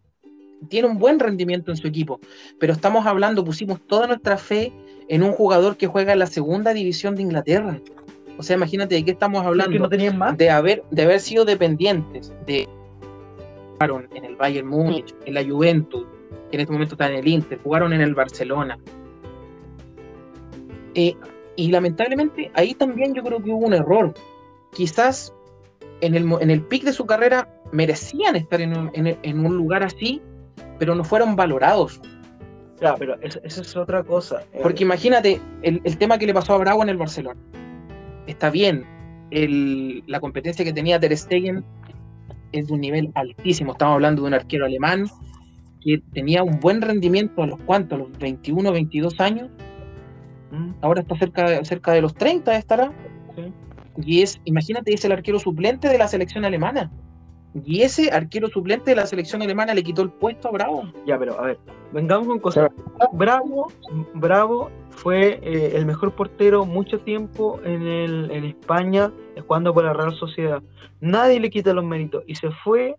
Tiene un buen rendimiento en su equipo, pero estamos hablando, pusimos toda nuestra fe en un jugador que juega en la segunda división de Inglaterra. O sea, imagínate de qué estamos hablando que no tenían más. de haber, de haber sido dependientes de en el Bayern Múnich, en la Juventus, que en este momento está en el Inter, jugaron en el Barcelona. Eh, y lamentablemente ahí también yo creo que hubo un error. Quizás en el, en el pic de su carrera merecían estar en un, en- en un lugar así, pero no fueron valorados. Ya, pero eso, eso es otra cosa. Eh, Porque imagínate el, el tema que le pasó a Bravo en el Barcelona. Está bien, el- la competencia que tenía Ter Stegen es de un nivel altísimo. Estamos hablando de un arquero alemán que tenía un buen rendimiento a los cuantos, a los 21, 22 años. Mm, Ahora está cerca de, cerca de los 30, estará. sí. Y es, imagínate, es el arquero suplente de la selección alemana. Y ese arquero suplente de la selección alemana le quitó el puesto a Bravo. Ya, pero a ver, vengamos con cosas. Bravo, Bravo fue eh, el mejor portero mucho tiempo en, el, en España, jugando por la Real Sociedad. Nadie le quita los méritos y se fue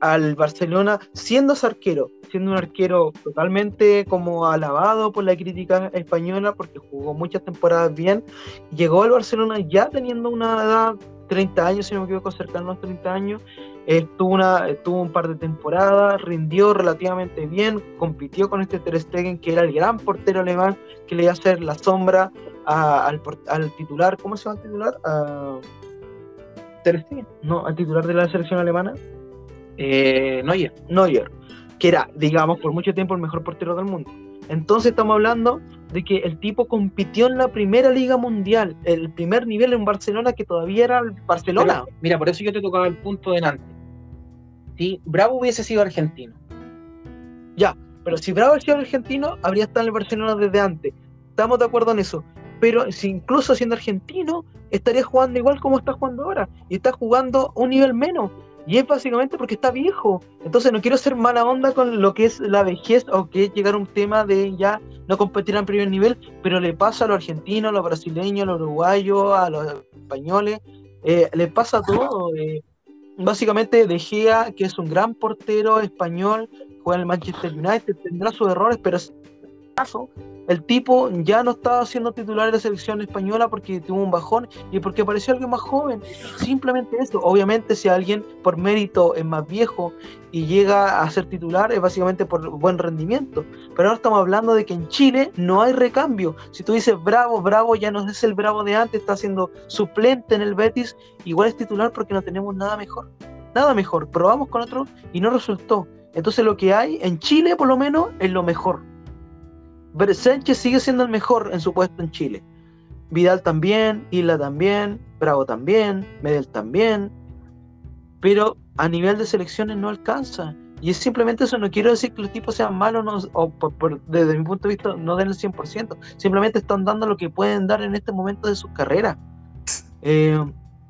al Barcelona siendo ese arquero, siendo un arquero totalmente como alabado por la crítica española porque jugó muchas temporadas bien. Llegó al Barcelona ya teniendo una edad 30 años, si no me equivoco, cercano a los 30 años. Estuvo, una, estuvo un par de temporadas, rindió relativamente bien, compitió con este Ter Stegen, que era el gran portero alemán, que le iba a hacer la sombra al, al titular, ¿cómo se llama el titular? A- Ter Stegen. no, al titular de la selección alemana, Eh, Neuer. Neuer, que era, digamos, por mucho tiempo el mejor portero del mundo. Entonces estamos hablando de que el tipo compitió en la primera liga mundial, el primer nivel en Barcelona, que todavía era el Barcelona. Pero, mira, por eso yo te tocaba el punto delante. Si Bravo hubiese sido argentino, Pero si Bravo hubiera sido argentino, habría estado en el Barcelona desde antes. Estamos de acuerdo en eso. Pero si incluso siendo argentino, estaría jugando igual como está jugando ahora. Y está jugando un nivel menos. Y es básicamente porque está viejo. Entonces no quiero ser mala onda con lo que es la vejez o que es llegar a un tema de ya no competir en primer nivel, pero le pasa a los argentinos, a los brasileños, a los uruguayos, a los españoles, eh, le pasa todo. eh. Básicamente De Gea, que es un gran portero español, juega en el Manchester United, tendrá sus errores, pero caso. El tipo ya no estaba siendo titular de la selección española porque tuvo un bajón y porque apareció alguien más joven. Simplemente eso. Obviamente, si alguien por mérito es más viejo y llega a ser titular, es básicamente por buen rendimiento. Pero ahora estamos hablando de que en Chile no hay recambio. Si tú dices bravo, bravo, ya no es el bravo de antes, está siendo suplente en el Betis, igual es titular porque no tenemos nada mejor. Nada mejor. Probamos con otro y no resultó. Entonces lo que hay en Chile por lo menos es lo mejor. Sánchez sigue siendo el mejor en su puesto en Chile. Vidal también, Isla también, Bravo también, Medel también. Pero a nivel de selecciones no alcanza. Y es simplemente eso, no quiero decir que los tipos sean malos no- o por- por- desde mi punto de vista no den el 100%. Simplemente están dando lo que pueden dar en este momento de sus carreras. Eh,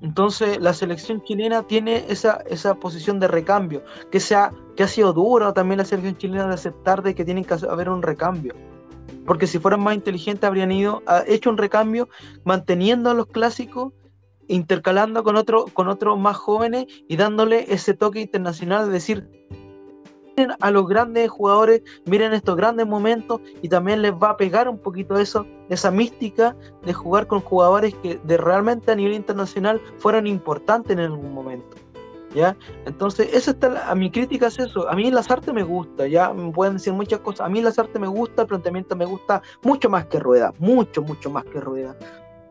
entonces la selección chilena tiene esa, esa posición de recambio, que, sea, que ha sido duro también la selección chilena de aceptar de que tienen que haber un recambio. Porque si fueran más inteligentes habrían ido, a- hecho un recambio manteniendo a los clásicos, intercalando con otros con otros más jóvenes y dándole ese toque internacional de decir miren a los grandes jugadores, miren estos grandes momentos y también les va a pegar un poquito eso, esa mística de jugar con jugadores que de realmente a nivel internacional fueron importantes en algún momento. ¿Ya? Entonces, esa está la- a mi crítica es eso. A mí las artes me gusta, ya me pueden decir muchas cosas. A mí las artes me gusta, el planteamiento me gusta mucho más que Rueda, mucho, mucho más que Rueda.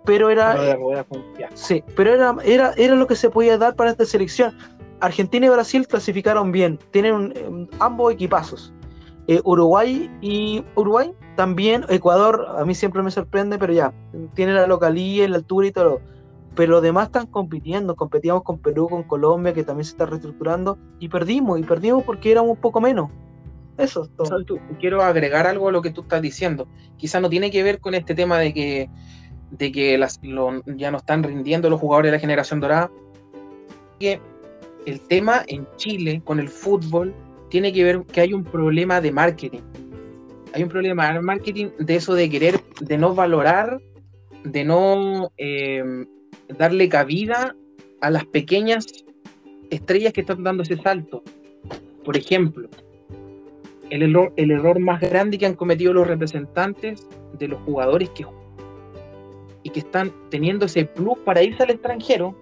Pero era, Rueda. Sí, pero era, era, era lo que se podía dar para esta selección. Argentina y Brasil clasificaron bien, tienen un- eh, ambos equipazos. Eh, Uruguay y Uruguay también, Ecuador a mí siempre me sorprende, pero ya, tiene la localía, la altura y todo. Pero los demás están compitiendo, competíamos con Perú, con Colombia, que también se está reestructurando, y perdimos, y perdimos porque éramos un poco menos. Eso es todo. Quiero agregar algo a lo que tú estás diciendo. Quizás no tiene que ver con este tema de que, de que las, ya no están rindiendo los jugadores de la generación dorada. Que el tema en Chile con el fútbol tiene que ver que hay un problema de marketing. Hay un problema de marketing de eso de querer, de no valorar, de no eh, darle cabida a las pequeñas estrellas que están dando ese salto. Por ejemplo, el error, el error más grande que han cometido los representantes de los jugadores que y que están teniendo ese plus para irse al extranjero,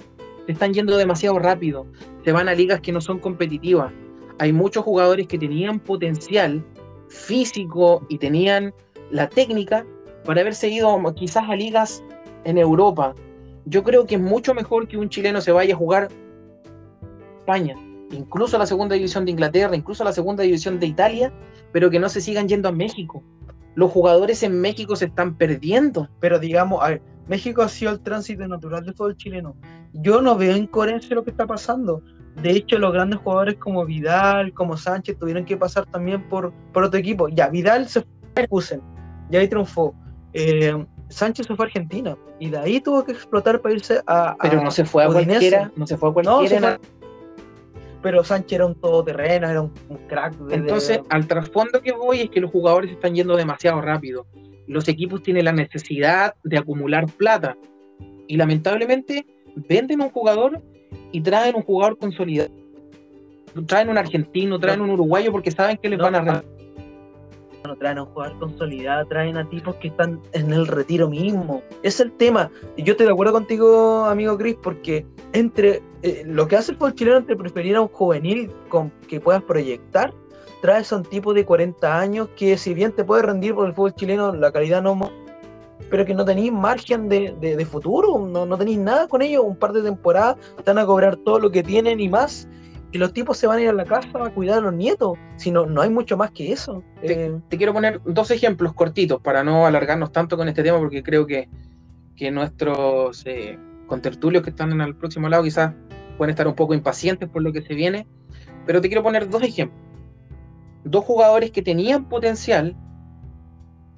se están yendo demasiado rápido, se van a ligas que no son competitivas. Hay muchos jugadores que tenían potencial físico y tenían la técnica para haber seguido quizás a ligas en Europa. Yo creo que es mucho mejor que un chileno se vaya a jugar España, incluso a la segunda división de Inglaterra, incluso a la segunda división de Italia, pero que no se sigan yendo a México. Los jugadores en México se están perdiendo. Pero digamos, a ver, México ha sido el tránsito natural de todo el chileno. Yo no veo incoherencia lo que está pasando. De hecho, los grandes jugadores como Vidal, como Sánchez, tuvieron que pasar también por, por otro equipo. Ya, Vidal se fue ya ahí triunfó. Eh, Sánchez se fue a Argentina y de ahí tuvo que explotar para irse a. Pero a no se fue a cualquiera, no se fue a No, cualquiera. fue- Pero Sánchez era un todoterreno, era un, un crack. de- de- Entonces, al trasfondo que voy es que los jugadores están yendo demasiado rápido. Los equipos tienen la necesidad de acumular plata. Y lamentablemente venden un jugador y traen un jugador consolidado. Traen un argentino, traen un uruguayo porque saben que les No, van a. traen a un jugador consolidado, traen a tipos que están en el retiro mismo. Es el tema. Y yo estoy de acuerdo contigo, amigo Chris, porque entre eh, lo que hace el fútbol chileno entre preferir a un juvenil con que puedas proyectar, traes a un tipo de 40 años que si bien te puede rendir por el fútbol chileno, la calidad no pero que no tenéis margen de, de- de futuro, no, no tenéis nada con ellos, un par de temporadas, están a cobrar todo lo que tienen y más, y los tipos se van a ir a la casa a cuidar a los nietos, si no, no hay mucho más que eso. Eh, Te quiero poner dos ejemplos cortitos para no alargarnos tanto con este tema porque creo que, que nuestros eh, contertulios que están en el próximo lado quizás pueden estar un poco impacientes por lo que se viene, pero te quiero poner dos ejemplos. Dos jugadores que tenían potencial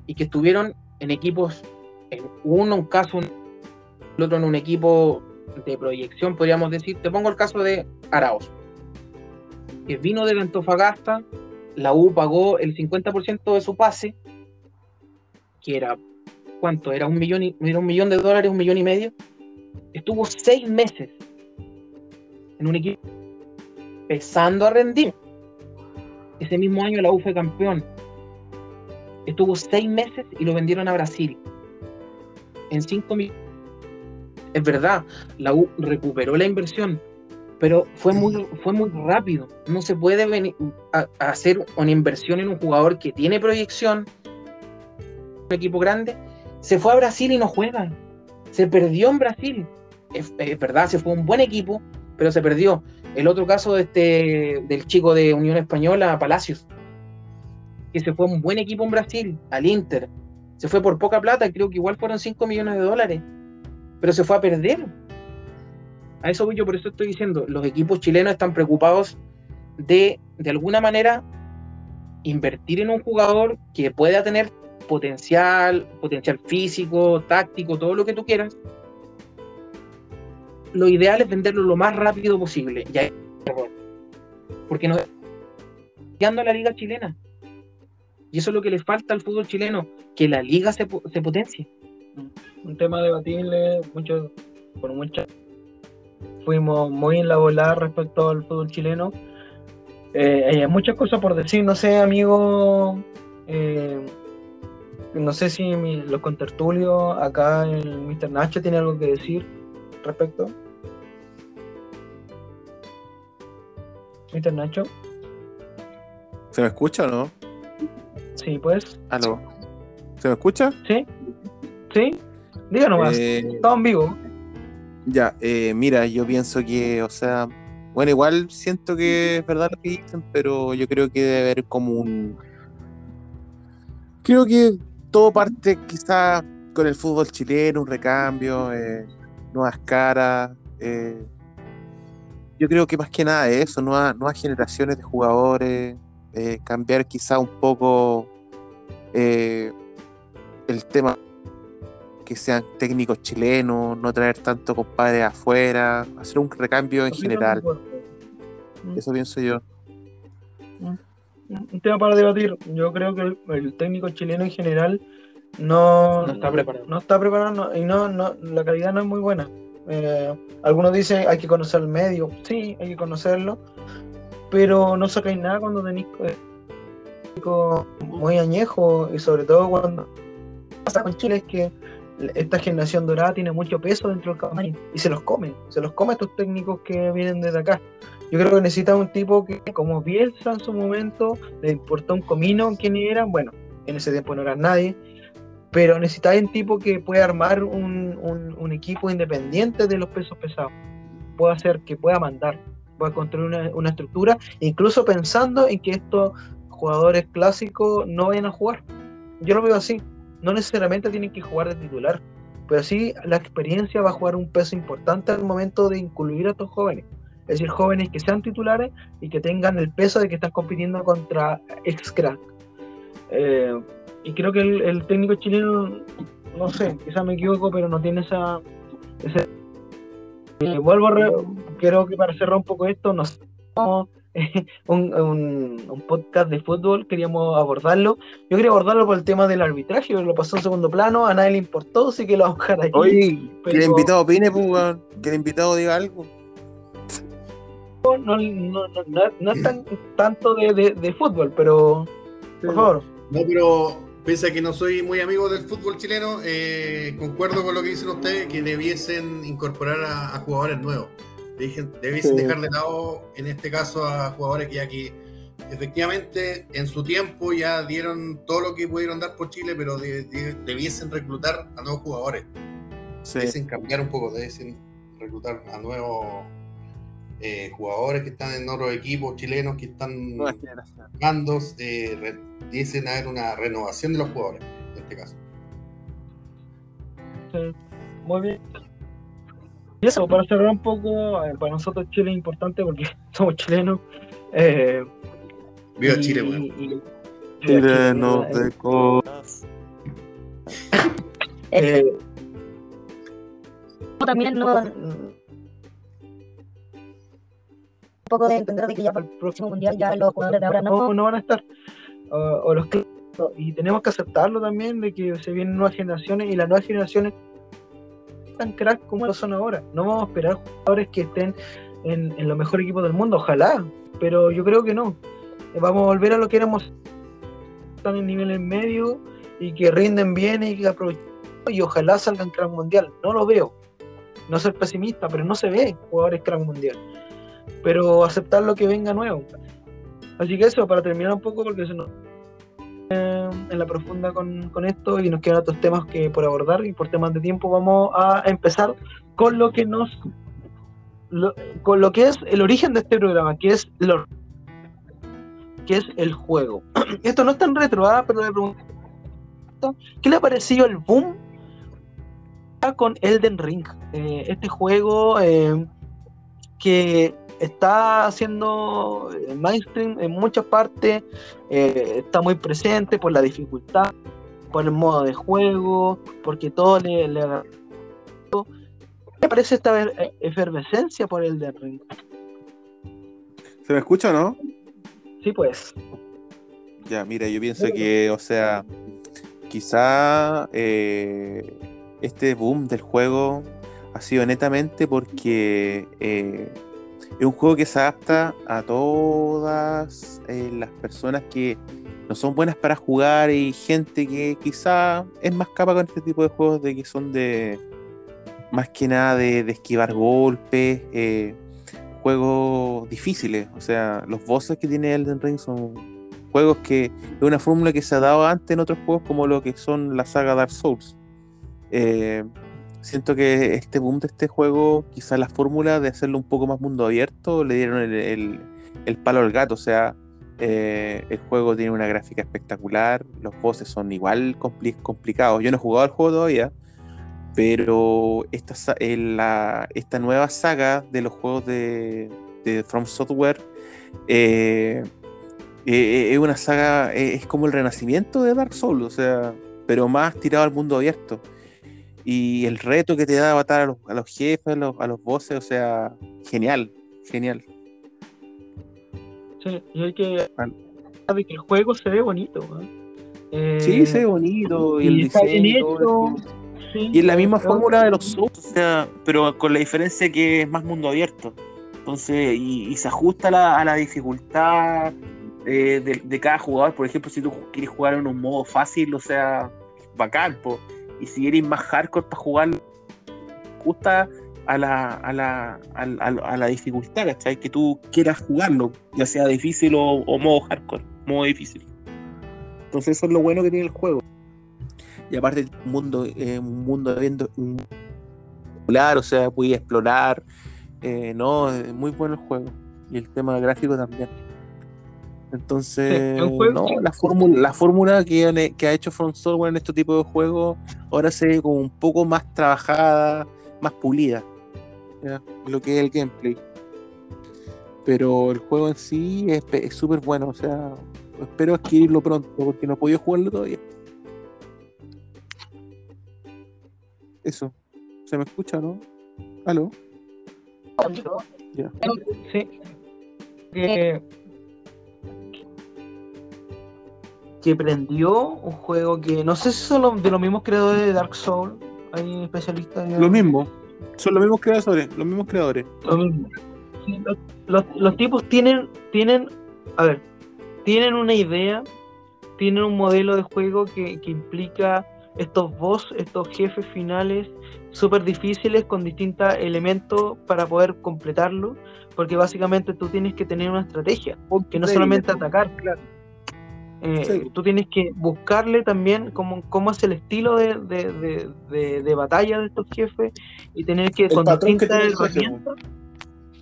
y que estuvieron en equipos, en uno un caso, el otro en un equipo de proyección, podríamos decir. Te pongo el caso de Arauz, que vino de Antofagasta, la U pagó el 50% de su pase, que era, ¿cuánto? Era un millón, y, era un millón de dólares, un millón y medio. Estuvo seis meses en un equipo empezando a rendir. Ese mismo año la U fue campeón. Estuvo seis meses y lo vendieron a Brasil. En cinco millones. Es verdad, la U recuperó la inversión, pero fue muy, fue muy rápido. No se puede venir a, a hacer una inversión en un jugador que tiene proyección, un equipo grande. Se fue a Brasil y no juega. Se perdió en Brasil. Es, es verdad, se fue un buen equipo, pero se perdió. El otro caso de este, del chico de Unión Española, Palacios, que se fue a un buen equipo en Brasil, al Inter. Se fue por poca plata, creo que igual fueron 5 millones de dólares, pero se fue a perder. A eso yo, por eso estoy diciendo, los equipos chilenos están preocupados de, de alguna manera, invertir en un jugador que pueda tener potencial, potencial físico, táctico, todo lo que tú quieras. Lo ideal es venderlo lo más rápido posible. Ya. Porque no llegando a la liga chilena. Y eso es lo que le falta al fútbol chileno, que la liga se, se potencie. un tema debatible, mucho, por mucho fuimos muy en la volada respecto al fútbol chileno. Eh, hay muchas cosas por decir, no sé, amigo, eh, no sé si mi- los contertulios acá el Mr. Nacho tiene algo que decir respecto. Mr. Nacho. ¿Se me escucha o no? Sí, pues. Aló. ¿Se me escucha? ¿Sí? ¿Sí? Díganos más. Eh, Estamos en vivo. Ya, eh, mira, yo pienso que, o sea, bueno, igual siento que es verdad lo que dicen, pero yo creo que debe haber como un... Creo que todo parte quizá con el fútbol chileno, un recambio, eh, nuevas caras. eh, yo creo que más que nada eso, nuevas, nuevas generaciones de jugadores, eh, cambiar quizá un poco el tema que sean técnicos chilenos, no traer tanto compadres afuera, hacer un recambio en general. Mm. Eso pienso yo. Un tema para debatir. Yo creo que el, el técnico chileno en general no, No está preparado. no está preparado no- y no, no, la calidad no es muy buena. Eh, algunos dicen hay que conocer el medio. Sí, hay que conocerlo. Pero no sacáis nada cuando tenéis eh, técnico muy añejo y sobre todo cuando pasa con Chile es que esta generación dorada tiene mucho peso dentro del camarín y se los comen, se los come estos técnicos que vienen desde acá. Yo creo que necesita un tipo que, como Bielsa en su momento, le importó un comino quién eran, bueno, en ese tiempo no eran nadie, pero necesita un tipo que pueda armar un, un- un equipo independiente de los pesos pesados, pueda hacer que pueda mandar, pueda construir una, una estructura, incluso pensando en que estos jugadores clásicos no vayan a jugar. Yo lo veo así, no necesariamente tienen que jugar de titular, pero sí la experiencia va a jugar un peso importante al momento de incluir a estos jóvenes. Es decir, jóvenes que sean titulares y que tengan el peso de que están compitiendo contra ex crack. Eh, y creo que el, el técnico chileno, no sé, quizás me equivoco, pero no tiene esa. ese- Eh, vuelvo a. re- creo que para cerrar un poco esto, nos [LAUGHS] un, un, un podcast de fútbol, queríamos abordarlo. Yo quería abordarlo por el tema del arbitraje, pero lo pasó en segundo plano, a nadie le importó, así que lo vamos a dejar ahí. Oye, que pero- el invitado opine, pues. Que el invitado diga algo. no, no, no, no, no es tan, tanto de, de, de fútbol, pero por favor. No, pero pese a que no soy muy amigo del fútbol chileno, eh, concuerdo con lo que dicen ustedes, que debiesen incorporar a, a jugadores nuevos. Dejen- Debiesen Sí. dejar de lado, en este caso, a jugadores que ya que efectivamente en su tiempo ya dieron todo lo que pudieron dar por Chile, pero de- de- debiesen reclutar a nuevos jugadores. Sí. Debiesen cambiar un poco, debiesen reclutar a nuevos eh, jugadores que están en otros equipos chilenos que están mandos, eh, re- diesen haber una renovación de los jugadores, en este caso. Sí, muy bien. Y eso, para cerrar un poco, eh, para nosotros Chile es importante porque [LAUGHS] somos chilenos. Eh, Viva y- Chile, weón. y- viva Chileno Chile, de co- [LAUGHS] eh, [LAUGHS] también no, un poco de entender de que ya para el próximo mundial ya los jugadores de ahora no, no, van a estar. O, o los y tenemos que aceptarlo también de que se vienen nuevas generaciones y las nuevas generaciones tan crack como lo son ahora. No vamos a esperar jugadores que estén en, en los mejores equipos del mundo, ojalá, pero yo creo que no. Vamos a volver a lo que éramos están en niveles medios y que rinden bien y que aprovechen y ojalá salgan crack mundial. No lo veo. No ser pesimista, pero no se ve jugadores crack mundial. Pero aceptar lo que venga nuevo. Así que eso, para terminar un poco, porque se nos eh, en la profunda con, esto y nos quedan otros temas que por abordar y por temas de tiempo vamos a empezar con lo que nos con lo que es el origen de este programa, que es lo que es el juego. [CLEARS THROAT] Esto no es tan retro, ¿ah? pero le pregunto ¿qué le ha parecido el boom con Elden Ring? Eh, este juego eh, que está haciendo eh, mainstream en muchas partes, eh, está muy presente por la dificultad, por el modo de juego, porque todo le, le agarra- ¿Qué le parece esta eh, efervescencia por el de Ring? ¿Se me escucha o no? Sí, pues. Ya, mira, yo pienso que, o sea, quizá eh, este boom del juego ha sido netamente porque eh, es un juego que se adapta a todas eh, las personas que no son buenas para jugar y gente que quizá es más capa con este tipo de juegos de que son de más que nada de, de esquivar golpes, eh, juegos difíciles. O sea, los bosses que tiene Elden Ring son juegos que es una fórmula que se ha dado antes en otros juegos como lo que son la saga Dark Souls. Eh, siento que este boom de este juego, quizás la fórmula de hacerlo un poco más mundo abierto, le dieron el, el- palo al gato. O sea, eh, el juego tiene una gráfica espectacular, los bosses son igual compli- complicados. Yo no he jugado al juego todavía, pero esta, la- esta nueva saga de los juegos de, From Software eh, eh, es una saga, es como el renacimiento de Dark Souls, o sea, pero más tirado al mundo abierto. Y el reto que te da matar a los, a los jefes, a los, a los bosses, o sea, genial, genial. Sí, y hay que sabe que el juego se ve bonito. ¿eh? Sí, se ve bonito, y, y el diseño. y sí, es la misma fórmula de los Souls, o sea, pero con la diferencia que es más mundo abierto. Entonces, y, y se ajusta a la, a la dificultad eh, de, de cada jugador. Por ejemplo, si tú quieres jugar en un modo fácil, o sea, bacán, po. Y si eres más hardcore para jugar, ajusta a la, a la, a, la- a la dificultad, ¿cachai? Que tú quieras jugarlo, ya sea difícil o, o modo hardcore, modo difícil. Entonces, eso es lo bueno que tiene el juego. Y aparte, un mundo, eh, un mundo viendo un o sea, pude explorar. eh, no, es muy bueno el juego. Y el tema gráfico también. Entonces, no, la fórmula, la fórmula que, han- que ha hecho From Software en este tipo de juegos ahora se ve como un poco más trabajada, más pulida. ¿ya? Lo que es el gameplay. Pero el juego en sí es pe- es súper bueno, o sea, espero adquirirlo pronto porque no he podido jugarlo todavía. Eso. ¿Se me escucha, no? ¿Aló? Ya. Sí. Que, que prendió un juego que no sé si son los- de los mismos creadores de Dark Souls. Hay especialistas. yo- Lo mismo. Son los mismos creadores, los mismos creadores. Lo mismo. Sí, los, los- los tipos tienen, tienen, a ver, tienen una idea, tienen un modelo de juego que, que implica estos boss, estos jefes finales súper difíciles con distintos elementos para poder completarlo, porque básicamente tú tienes que tener una estrategia, que no solamente atacar, Eh, Sí. tú tienes que buscarle también cómo, cómo es el estilo de, de- de- batalla de estos jefes y tener que con patrón que distintas tiene el jefe, herramientas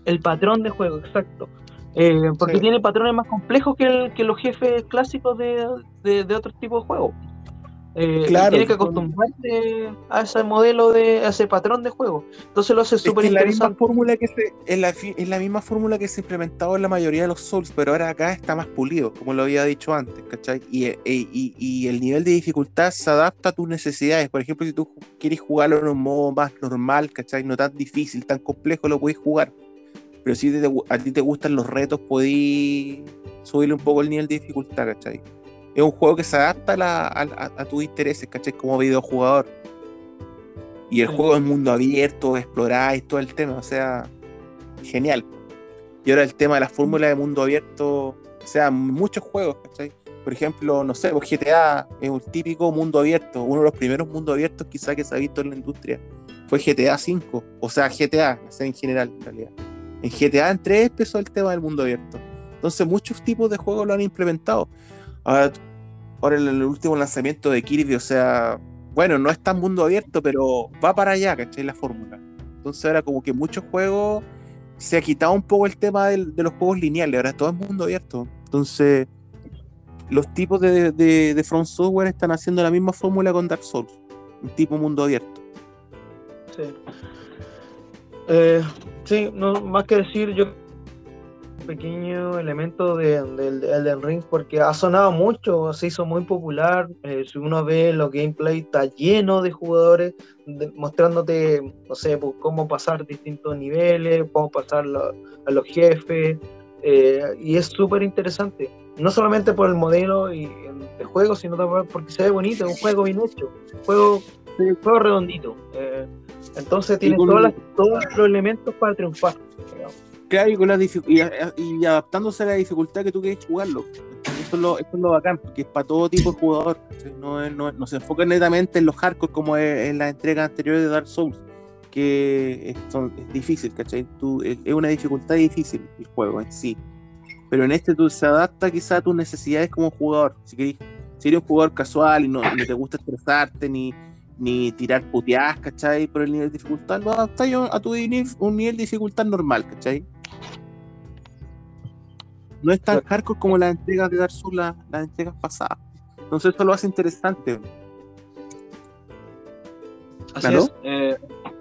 el patrón de juego, exacto. Eh, porque Sí. tiene patrones más complejos que, el- que los jefes clásicos de, de, de otros tipos de juegos. Eh, Claro, tiene que acostumbrarse a ese modelo de, a ese patrón de juego. Entonces lo hace súper interesante. fórmula que se, es la, es la misma fórmula que se ha implementado en la mayoría de los Souls, pero ahora acá está más pulido, como lo había dicho antes, ¿cachai? Y, e- y- y el nivel de dificultad se adapta a tus necesidades. Por ejemplo, si tú quieres jugarlo en un modo más normal, ¿cachai? No tan difícil, tan complejo, lo puedes jugar. Pero si te- a ti te gustan los retos, podés subirle un poco el nivel de dificultad, ¿cachai? Es un juego que se adapta a, la- a- a- tus intereses, ¿cachai? Como videojugador. Y el Sí. juego es mundo abierto, exploráis todo el tema, o sea, genial. Y ahora el tema de la fórmula de mundo abierto, o sea, muchos juegos, ¿cachai? Por ejemplo, no sé, pues GTA es un típico mundo abierto, uno de los primeros mundos abiertos quizá que se ha visto en la industria. Fue GTA V, o sea, GTA, o sea, en general, en realidad. En GTA en 3 empezó el tema del mundo abierto. Entonces muchos tipos de juegos lo han implementado. Ahora, ahora el, el último lanzamiento de Kirby, o sea, bueno, no es tan mundo abierto, pero va para allá, ¿cachai? La fórmula. Entonces ahora como que muchos juegos se ha quitado un poco el tema de los juegos lineales, ahora todo es mundo abierto. Entonces, los tipos de, de, From Software están haciendo la misma fórmula con Dark Souls, un tipo mundo abierto. Sí. Eh, sí, no más que decir, yo pequeño elemento de- del de Elden Ring porque ha sonado mucho, se hizo muy popular. eh, si uno ve los gameplay, está lleno de jugadores de- mostrándote, no sé, pues, cómo pasar distintos niveles, cómo pasar lo- a los jefes, eh, y es súper interesante. No solamente por el modelo y, de juego, sino también porque se ve bonito, es un juego bien hecho, un juego, un juego redondito. eh, entonces tiene con- todas las- todos los elementos para triunfar. digamos. Claro, y, con la y, y adaptándose a la dificultad que tú quieres jugarlo. Eso es lo, eso es lo bacán, porque es para todo tipo de jugador. No, no, no se enfoca netamente en los hardcore como es en las entregas anteriores de Dark Souls, porque es, son- es difícil, ¿cachai? Tú, es, es una dificultad difícil el juego en sí. Pero en este tú se adapta quizá a tus necesidades como jugador. Si, querís- si eres un jugador casual y no, no te gusta estresarte ni, ni tirar puteadas, ¿cachai? Por el nivel de dificultad, lo adaptas a tu un nivel de dificultad normal, ¿cachai? No es tan hardcore como las entregas de Dark Souls, la- las entregas pasadas. Entonces eso lo hace interesante. Así ¿Aló? es. eh,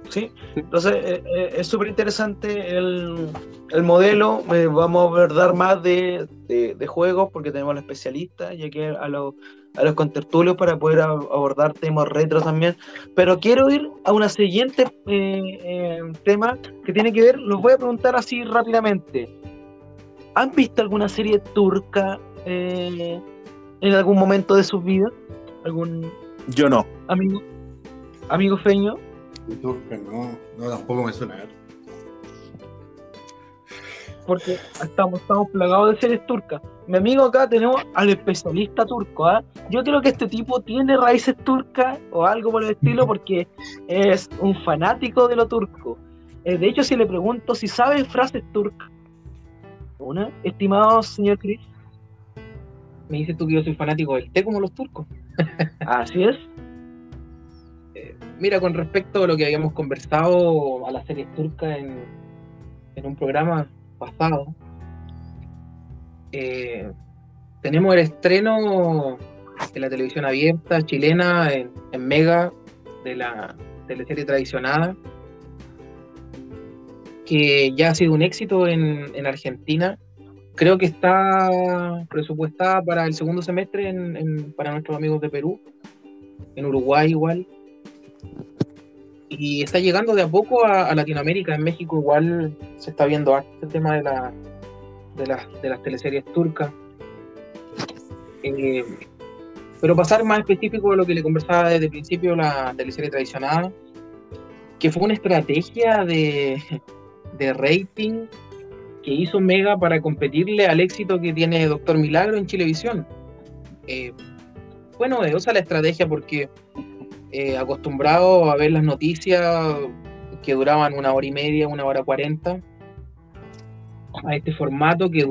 sí, entonces eh, eh, es súper interesante el, el modelo. eh, vamos a abordar más de, de- de juegos porque tenemos a los especialistas y aquí a los, a los contertulios para poder abordar temas retro también. Pero quiero ir a una siguiente tema que tiene que ver, los voy a preguntar así rápidamente. ¿Han visto alguna serie turca eh, en algún momento de sus vidas? ¿Algún Yo no. amigo? ¿Amigo feño? Turca, no, no, tampoco me suena. porque estamos, estamos plagados de series turcas. Mi amigo acá tenemos al especialista turco, ¿ah? Yo creo que este tipo tiene raíces turcas o algo por el estilo porque es un fanático de lo turco. Eh, de hecho, si le pregunto si sabe frases turcas, estimado señor Chris, Me dices tú que yo soy fanático del té como los turcos. [LAUGHS] así es. Mira, con respecto a lo que habíamos conversado a las series turcas en, en un programa pasado, eh, tenemos el estreno de la televisión abierta chilena en, en Mega de la teleserie tradicionada, que ya ha sido un éxito en, en Argentina. Creo que está presupuestada para el segundo semestre en- en- para nuestros amigos de Perú, en Uruguay igual y está llegando de a poco a, Latinoamérica. En México igual se está viendo el tema de, la, de, las, de las teleseries turcas. Eh, pero pasar más específico a lo que le conversaba desde el principio, la teleserie tradicional, que fue una estrategia de, de rating que hizo Mega para competirle al éxito que tiene Doctor Milagro en Chilevisión. Eh, fue novedosa la estrategia porque eh, acostumbrado a ver las noticias que duraban una hora y media, una hora cuarenta, a este formato que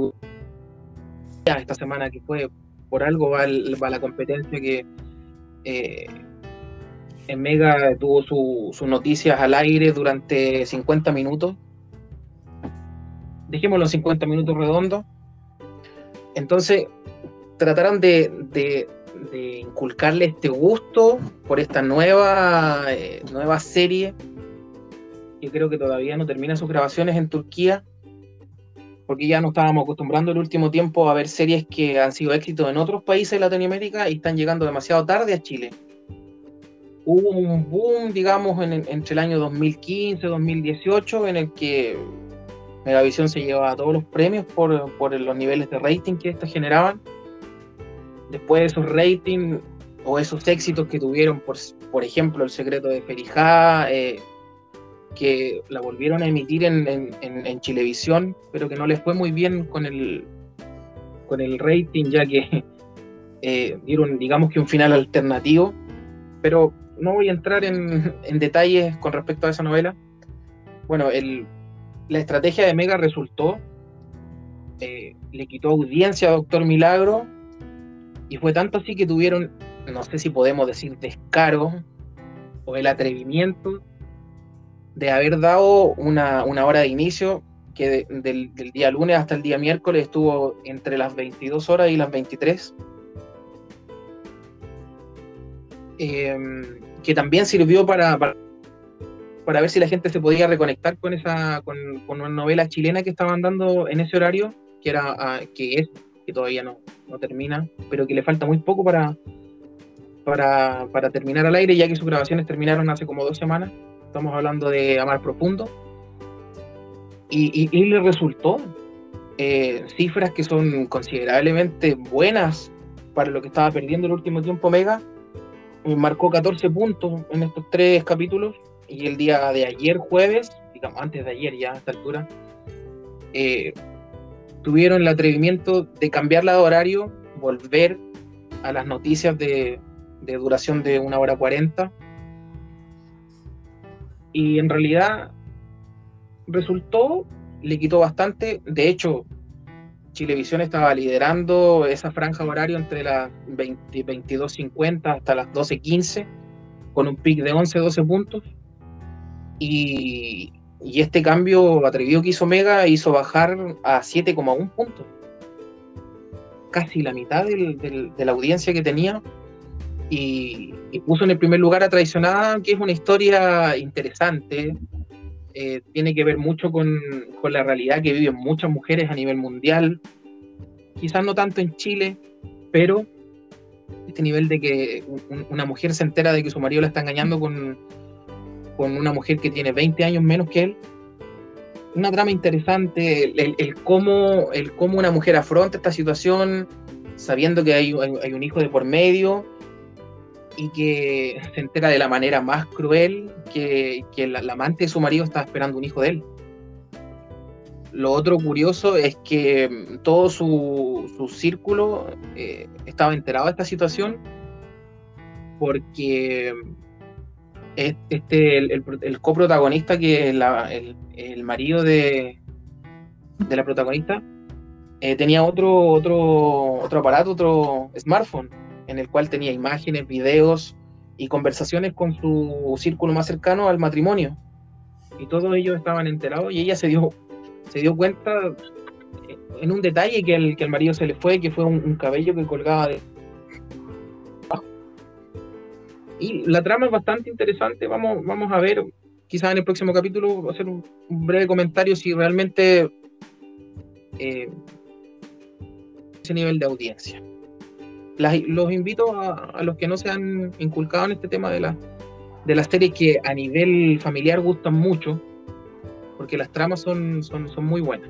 ya esta semana que fue por algo va, el- va la competencia que eh, en Mega tuvo su- sus noticias al aire durante 50 minutos. Dejémoslo en 50 minutos redondos. Entonces, trataron de, inculcarle este gusto por esta nueva, eh, nueva serie que creo que todavía no termina sus grabaciones en Turquía porque ya nos estábamos acostumbrando el último tiempo a ver series que han sido éxitos en otros países de Latinoamérica y están llegando demasiado tarde a Chile. Hubo un boom, digamos, en- en- entre el año 2015 2018 en el que Megavisión se llevaba todos los premios por, los niveles de rating que estos generaban. Después de esos ratings o esos éxitos que tuvieron, por, ejemplo, El secreto de Ferijá, eh, que la volvieron a emitir en, Chilevisión, pero que no les fue muy bien con el, rating, ya que [LAUGHS] eh, dieron, digamos que un final alternativo. Pero no voy a entrar en, en detalles con respecto a esa novela. Bueno, el, la estrategia de Mega resultó, eh, le quitó audiencia a Doctor Milagro, y fue tanto así que tuvieron, no sé si podemos decir descaro o el atrevimiento de haber dado una, hora de inicio que de- del, día lunes hasta el día miércoles estuvo entre las 22 horas y las 23. Em, que también sirvió para, para ver si la gente se podía reconectar con esa con, con una novela chilena que estaban dando en ese horario, que era ah, que es, que todavía no, no termina, pero que le falta muy poco para, para, para terminar al aire, ya que sus grabaciones terminaron hace como dos semanas. Estamos hablando de Amar Profundo. Y, y- le resultó eh, cifras que son considerablemente buenas para lo que estaba perdiendo el último tiempo Mega. Eh, Marcó 14 puntos en estos tres capítulos. Y el día de ayer, jueves, digamos, antes de ayer ya a esta altura, eh, tuvieron el atrevimiento de cambiarla de horario, volver a las noticias de, de duración de una hora cuarenta Y en realidad resultó, le quitó bastante. De hecho, Chilevisión estaba liderando esa franja horaria entre las 20 22.50 hasta las 12.15, con un pic de 11-12 puntos. Y, este cambio atrevido que hizo Mega hizo bajar a 7,1 puntos. Casi la mitad del- de la audiencia que tenía. Y, puso en el primer lugar a Traicionada, que es una historia interesante. Eh, tiene que ver mucho con, con la realidad que viven muchas mujeres a nivel mundial. Quizás no tanto en Chile, pero este nivel de que un- una mujer se entera de que su marido la está engañando con, con una mujer que tiene 20 años menos que él. Una trama interesante, el, el- el cómo, el cómo una mujer afronta esta situación sabiendo que hay, hay- hay un hijo de por medio y que se entera de la manera más cruel que, que la, amante de su marido está esperando un hijo de él. Lo otro curioso es que mm, todo su, su círculo eh, estaba enterado de esta situación porque este, el, el, el coprotagonista, que es la- el, marido de, de la protagonista, eh, tenía otro, otro, otro aparato, otro smartphone, en el cual tenía imágenes, videos y conversaciones con su círculo más cercano al matrimonio. Y todos ellos estaban enterados y ella se dio, se dio cuenta eh, en un detalle que el, que el marido se le fue, que fue un, un cabello que colgaba de... Y la trama es bastante interesante, vamos, vamos a ver, quizás en el próximo capítulo hacer un, un breve comentario si realmente eh, ese nivel de audiencia. Las- los invito a, a los que no se han inculcado en este tema de, la, de las series que a nivel familiar gustan mucho, porque las tramas son, son, son muy buenas.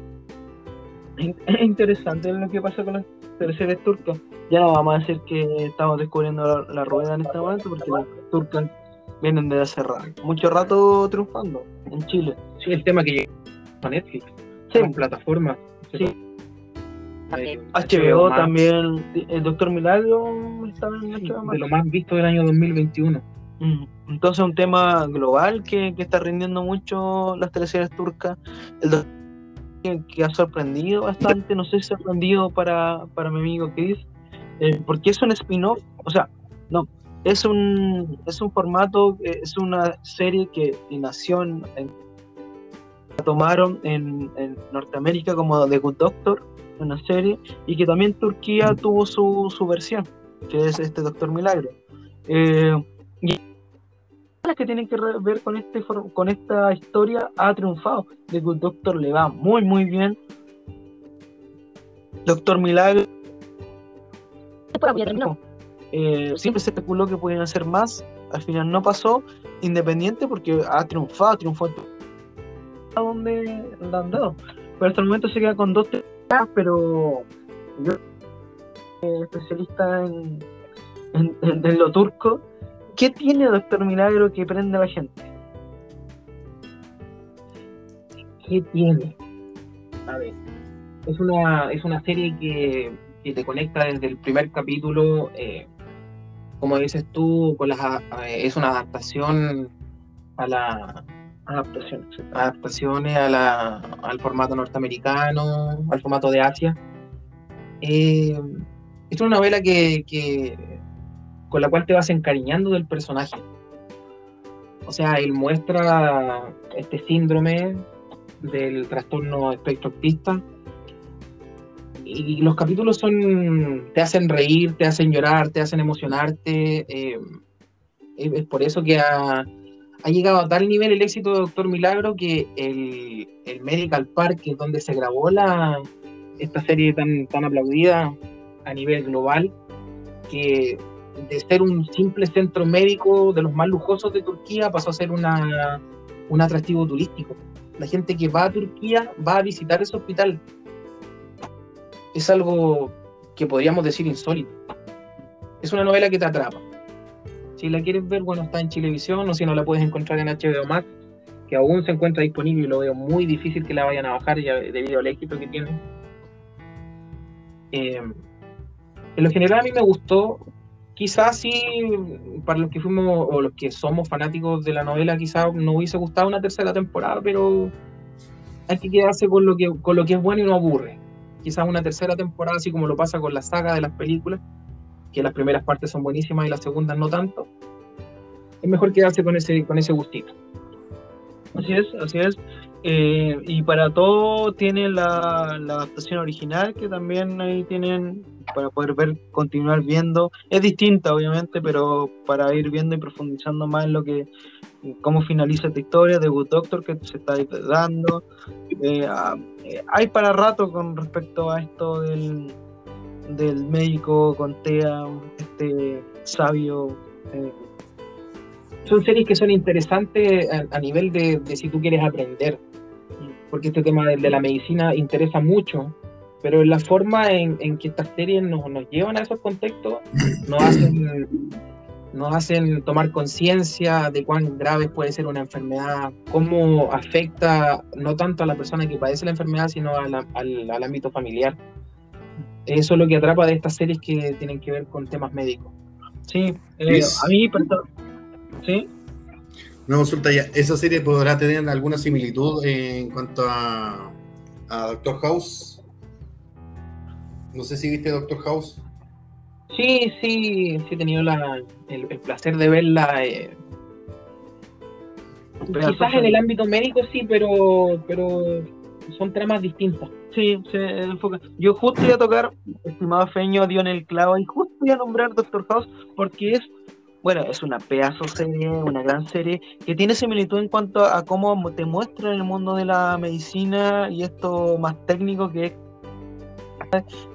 Es interesante lo que pasa con las teleseries turcas. Ya no vamos a decir que estamos descubriendo la, la rueda en este momento, porque las turcas vienen desde hace rato, mucho rato triunfando en Chile. Sí, el tema que llega a Netflix, Sí. en plataformas. Sí. Eh, HBO también, el Doctor Milagro estaba en HBO de lo más visto del año 2021. Mm, Entonces un tema global que, que está rindiendo mucho las teleseries turcas. El que, ha sorprendido bastante, no sé sorprendido para, para mi amigo Chris, eh, porque es un spin-off, o sea, no, es un, es un formato, eh, es una serie que nació en, en- tomaron en, en Norteamérica como The Good Doctor, una serie, y que también Turquía tuvo su, su versión, que es este Doctor Milagro. Eh, las que tienen que ver con este con esta historia ha triunfado. The Good Doctor le va muy muy bien. Doctor Milagro eh, siempre se especuló que podían hacer más, al final no pasó, independiente porque ha triunfado, triunfó a donde la han dado. Pero hasta el momento se queda con dos temporadas, pero yo eh, especialista en, en, en- en lo turco, ¿qué tiene Doctor Milagro que prende a la gente? ¿Qué tiene? A ver, es una, es una serie que, que te conecta desde el primer capítulo, eh, como dices tú, con las, eh, es una adaptación a la Adaptación. adaptaciones a la, al formato norteamericano, al formato de Asia. Eh, es una novela que, que- con la cual te vas encariñando del personaje. O sea, él muestra este síndrome del trastorno espectro autista y los capítulos son te hacen reír, te hacen llorar, te hacen emocionarte. eh, es por eso que ha, llegado a tal nivel el éxito de Doctor Milagro que el, el Medical Park, es donde se grabó la, esta serie tan, tan aplaudida a nivel global, que de ser un simple centro médico de los más lujosos de Turquía pasó a ser una, un atractivo turístico. La gente que va a Turquía va a visitar ese hospital. Es algo que podríamos decir insólito. Es una novela que te atrapa. Si la quieres ver, bueno, está en Chilevisión o si no la puedes encontrar en HBO Max, que aún se encuentra disponible y lo veo muy difícil que la vayan a bajar ya debido al éxito que tiene. Eh, en lo general a mí me gustó quizás sí, para los que fuimos o los que somos fanáticos de la novela, quizás no hubiese gustado una tercera temporada, pero hay que quedarse con lo que, con lo que es bueno y no aburre. Quizás una tercera temporada, así como lo pasa con la saga de las películas, que las primeras partes son buenísimas y las segundas no tanto. Es mejor quedarse con ese, con ese gustito. Así es, así es. Eh, y para todo tiene la, adaptación original que también ahí tienen para poder ver, continuar viendo. Es distinta, obviamente, pero para ir viendo y profundizando más en lo que cómo finaliza esta historia de Good Doctor que se está dando. Eh, ah, eh, hay para rato con respecto a esto del, del médico con TEA, este sabio. Eh. Son series que son interesantes a, a nivel de, de, si tú quieres aprender, porque este tema de, de la medicina interesa mucho pero la forma en, en que estas series nos, nos, llevan a esos contextos nos hacen, nos hacen tomar conciencia de cuán grave puede ser una enfermedad, cómo afecta no tanto a la persona que padece la enfermedad, sino a la, al, al, ámbito familiar. Eso es lo que atrapa de estas series que tienen que ver con temas médicos. Sí, eh, a mí, perdón. ¿Sí? Una consulta ya. ¿Esa serie podrá tener alguna similitud en cuanto a, a Doctor House? No sé si viste Doctor House. Sí, sí, sí he tenido la, el, el, placer de verla. Eh. Quizás en el ámbito médico sí, pero, pero son tramas distintas. Sí, se enfoca. Yo justo iba a tocar, estimado Feño dio en el clavo, y justo iba a nombrar Doctor House porque es, bueno, es una pedazo serie, una gran serie, que tiene similitud en cuanto a cómo te muestra el mundo de la medicina y esto más técnico que es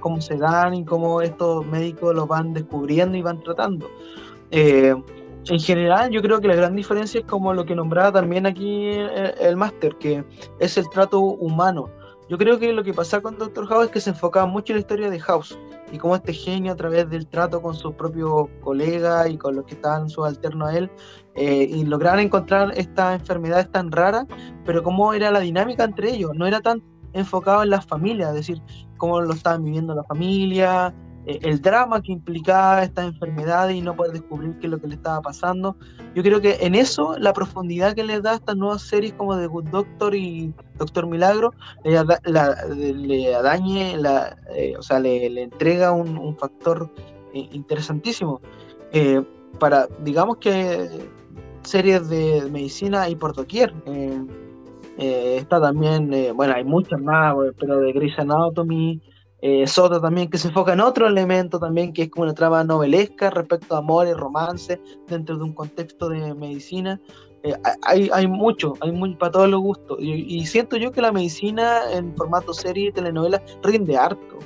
cómo se dan y cómo estos médicos los van descubriendo y van tratando. Eh, en general, yo creo que la gran diferencia es como lo que nombraba también aquí el, el máster, que es el trato humano. Yo creo que lo que pasa con Doctor House es que se enfocaba mucho en la historia de House y cómo este genio a través del trato con sus propios colegas y con los que estaban sus alternos a él eh, y lograron encontrar esta enfermedad tan rara, pero cómo era la dinámica entre ellos, no era tan enfocado en las familias, es decir, cómo lo estaban viviendo la familia, el drama que implicaba esta enfermedad y no poder descubrir qué es lo que le estaba pasando. Yo creo que en eso la profundidad que les da estas nuevas series como The Good Doctor y Doctor Milagro le, la, le adañe, la, eh, o sea, le, le entrega un, un factor eh, interesantísimo. Eh, para, digamos que series de medicina hay por doquier. Eh, está también, eh, bueno, hay muchas más, pero de Grey's Anatomy, eh, Sota también, que se enfoca en otro elemento también, que es como una trama novelesca respecto a amor y romance dentro de un contexto de medicina. Eh, hay, hay mucho, hay muy para todos los gustos. Y, y, siento yo que la medicina en formato serie y telenovela rinde harto.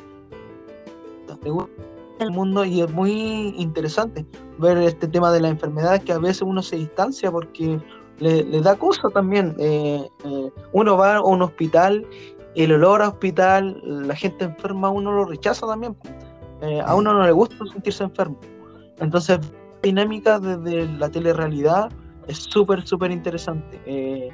El mundo y es muy interesante ver este tema de la enfermedad que a veces uno se distancia porque le, le da cosa también. Eh, eh, uno va a un hospital, el olor a hospital, la gente enferma, uno lo rechaza también. Eh, a uno no le gusta sentirse enfermo. Entonces, la dinámica desde la telerrealidad es súper, súper interesante. Eh,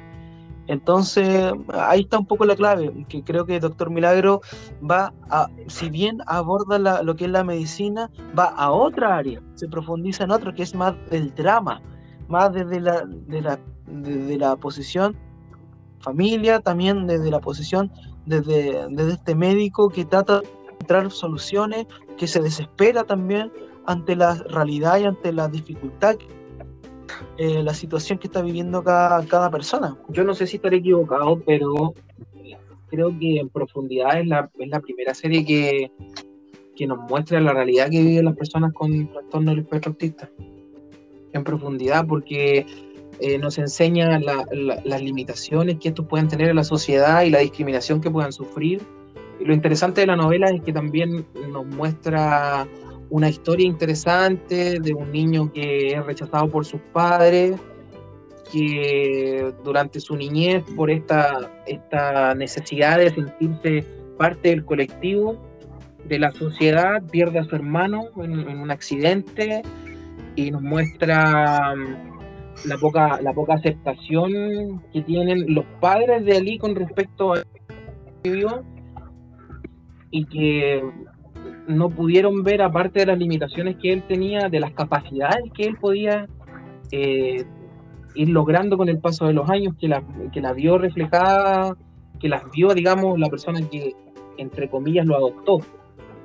entonces, ahí está un poco la clave, que creo que Doctor Milagro va a, si bien aborda la, lo que es la medicina, va a otra área, se profundiza en otro, que es más del drama, más desde la, de la desde la posición familia, también desde la posición desde, desde este médico que trata de encontrar soluciones, que se desespera también ante la realidad y ante la dificultad, eh, la situación que está viviendo cada, cada persona. Yo no sé si estaré equivocado, pero creo que en profundidad es la, es la primera serie que, que nos muestra la realidad que viven las personas con trastorno del espectro autista. En profundidad, porque eh, nos enseña la, la, las limitaciones que estos pueden tener en la sociedad y la discriminación que puedan sufrir. Y lo interesante de la novela es que también nos muestra una historia interesante de un niño que es rechazado por sus padres, que durante su niñez, por esta, esta necesidad de sentirse parte del colectivo, de la sociedad, pierde a su hermano en un accidente y nos muestra la poca, la poca aceptación que tienen los padres de Ali con respecto a vivió y que no pudieron ver, aparte de las limitaciones que él tenía, de las capacidades que él podía eh, ir logrando con el paso de los años, que la, que la vio reflejada, que las vio, digamos, la persona que, entre comillas, lo adoptó.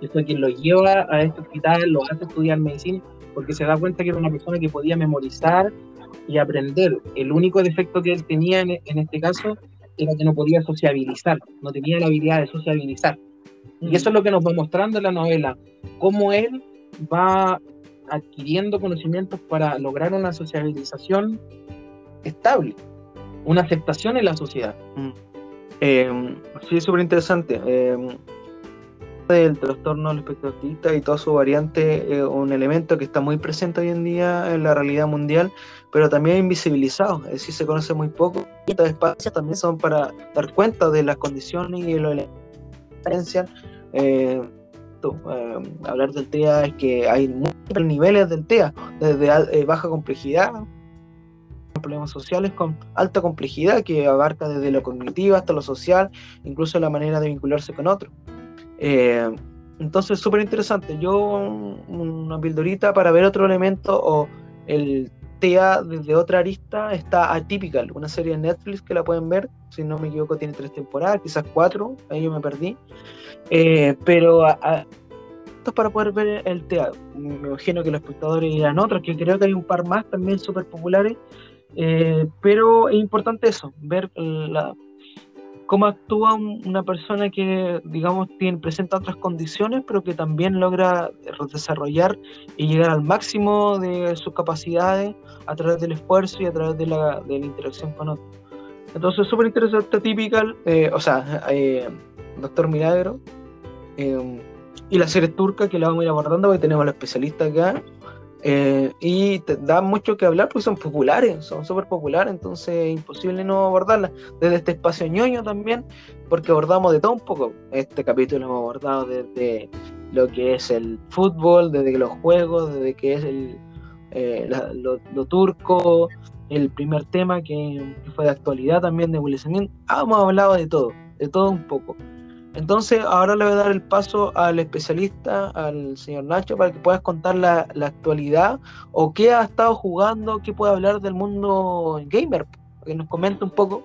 Eso es quien lo lleva a este hospital, lo hace estudiar medicina, porque se da cuenta que era una persona que podía memorizar y aprender. El único defecto que él tenía en, en este caso era que no podía sociabilizar, no tenía la habilidad de sociabilizar. Y eso es lo que nos va mostrando la novela, cómo él va adquiriendo conocimientos para lograr una sociabilización estable, una aceptación en la sociedad. Eh, sí, es súper interesante. Eh, el trastorno del espectro autista y toda su variante es un elemento que está muy presente hoy en día en la realidad mundial, pero también invisibilizado, es decir, se conoce muy poco. Y espacios también son para dar cuenta de las condiciones y lo diferencian. Eh, eh, hablar del TEA es que hay múltiples niveles del TEA, desde eh, baja complejidad, problemas sociales con alta complejidad que abarca desde lo cognitivo hasta lo social, incluso la manera de vincularse con otros. Eh, entonces, súper interesante. Yo, un- una pildorita para ver otro elemento o el TEA desde otra arista está Atypical, una serie de Netflix que la pueden ver. Si no me equivoco, tiene tres temporadas, quizás cuatro, ahí yo me perdí. Eh, pero a- a- esto es para poder ver el TEA. Me imagino que los espectadores irán otros, que creo que hay un par más también súper populares. Eh, pero es importante eso, ver la, cómo actúa un- una persona que, digamos, presenta otras condiciones, pero que también logra desarrollar y llegar al máximo de sus capacidades a través del esfuerzo y a través de la, la interacción con otros. Entonces, súper interesante, Typical, eh, o sea, eh, Doctor Milagro, eh, y la serie turca que la vamos a ir abordando porque tenemos a los especialistas acá. Eh, y te da mucho que hablar porque son populares, son súper populares, entonces es imposible no abordarlas. Desde este espacio ñoño también, porque abordamos de todo un poco. Este capítulo hemos abordado desde lo que es el fútbol, desde los juegos, desde que es el, eh, lo, turco, el primer tema que, que fue de actualidad también de Smith. Ah, hemos hablado de todo, de todo un poco. Entonces, ahora le voy a dar el paso al especialista, al señor Nacho, para que puedas contar la, la actualidad o qué ha estado jugando, qué puede hablar del mundo gamer, para que nos comente un poco.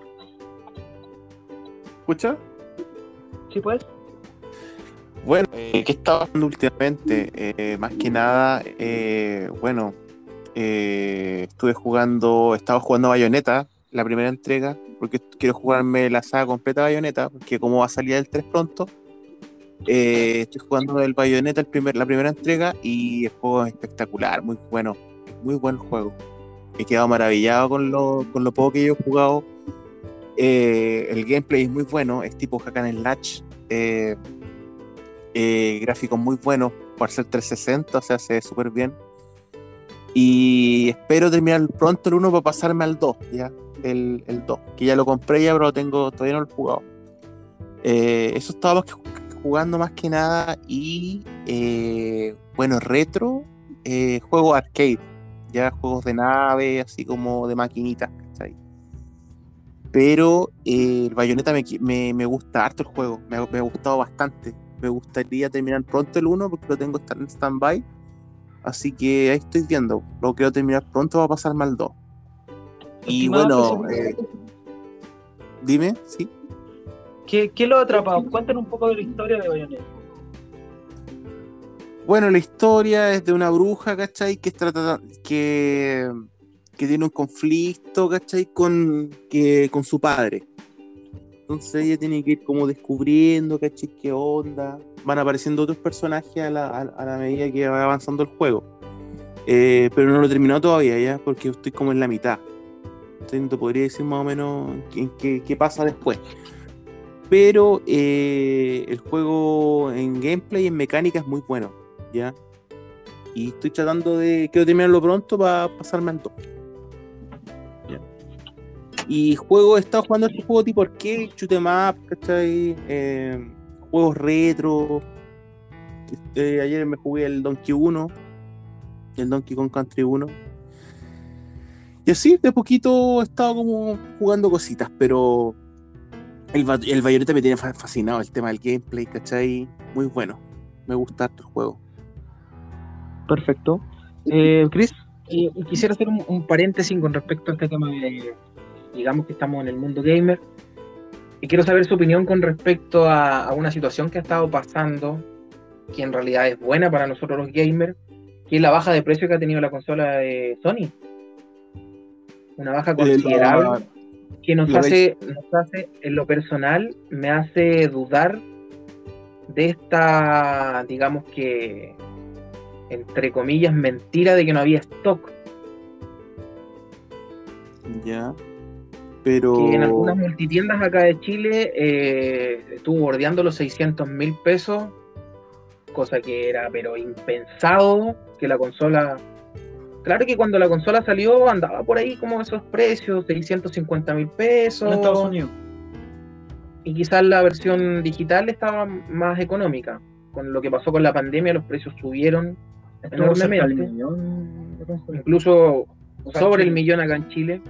¿Escucha? ¿Sí puedes? Bueno, eh, ¿qué estaba haciendo últimamente? Eh, más que nada, eh, bueno, eh, estuve jugando, estaba jugando Bayonetta, la primera entrega, porque quiero jugarme la saga completa de Bayonetta, porque como va a salir el 3 pronto, eh, estoy jugando el Bayonetta, el primer, la primera entrega, y el juego es espectacular, muy bueno, muy buen juego. He quedado maravillado con lo, con lo poco que yo he jugado. Eh, el gameplay es muy bueno, es tipo hack and slash. Eh, eh, gráficos muy buenos por ser 360, o sea, se ve súper bien. Y espero terminar pronto el 1 para pasarme al 2, ya, el, el 2, que ya lo compré ya, pero lo tengo, todavía no lo he jugado. Eh, eso ju- jugando más que nada y, eh, bueno, retro, eh, juegos arcade, ya juegos de nave, así como de maquinitas, ¿cachai? Pero eh, el Bayonetta me, me, me gusta harto el juego, me me ha gustado bastante. Me gustaría terminar pronto el 1 porque lo tengo en stand-by. Así que ahí estoy viendo. Lo quiero terminar pronto, va a pasarme al 2. Y Estimado bueno, eh, dime, sí. ¿Qué, ¿Qué lo ha atrapado? Cuéntanos un poco de la historia de Bayonetta. Bueno, la historia es de una bruja, ¿cachai? Que, trata, que, que tiene un conflicto, ¿cachai? Con, que, con su padre. Entonces ella tiene que ir como descubriendo, ¿cachai? ¿Qué onda? Van apareciendo otros personajes a la, a, a la medida que va avanzando el juego. Eh, pero no lo he terminado todavía, ¿ya? Porque estoy como en la mitad. Te podría decir más o menos en qué, qué pasa después. Pero eh, el juego en gameplay y en mecánica es muy bueno, ¿ya? Y estoy tratando de. Quiero terminarlo pronto para pasarme al 2. ¿ya? Y juego, he estado jugando este juego tipo arcade, shoot up, ¿cachai? Eh, juegos retro. Eh, ayer me jugué el Donkey 1, el Donkey Kong Country 1. Y así, de poquito he estado como jugando cositas, pero el, el Bayonetta me tiene fa- fascinado el tema del gameplay, ¿cachai? Muy bueno. me gusta el juego. Perfecto. Eh, Chris, quisiera hacer un, un paréntesis con respecto a este tema de, digamos que estamos en el mundo gamer, y quiero saber su opinión con respecto a, a una situación que ha estado pasando, que en realidad es buena para nosotros los gamers, que es la baja de precio que ha tenido la consola de Sony. Una baja considerable que nos hace, nos hace, en lo personal, me hace dudar de esta, digamos que, entre comillas, mentira de que no había stock. Ya. Pero. que en algunas multitiendas acá de Chile eh, estuvo bordeando los 600 mil pesos, cosa que era pero impensado que la consola... Claro que cuando la consola salió andaba por ahí como esos precios, 650 mil pesos. en Estados Unidos. Y quizás la versión digital estaba más económica. Con lo que pasó con la pandemia, los precios subieron Estuvo enormemente. millón. Incluso sobre el millón acá en Chile.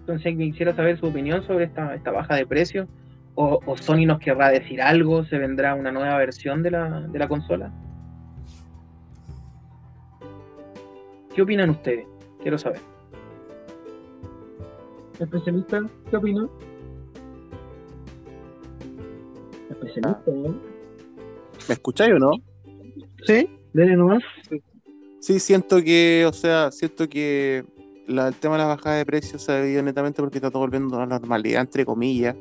Entonces quisiera saber su opinión sobre esta, esta baja de precio. O, o Sony nos querrá decir algo, se vendrá una nueva versión de la, de la consola. ¿Qué opinan ustedes? Quiero saber. ¿Especialista? ¿Qué opina? Especialista, ¿eh? ¿Me escucháis o no? Sí, dele nomás. Sí, siento que, o sea, siento que la- el tema de la bajada de precios se ha debido netamente porque está todo volviendo a la normalidad, entre comillas.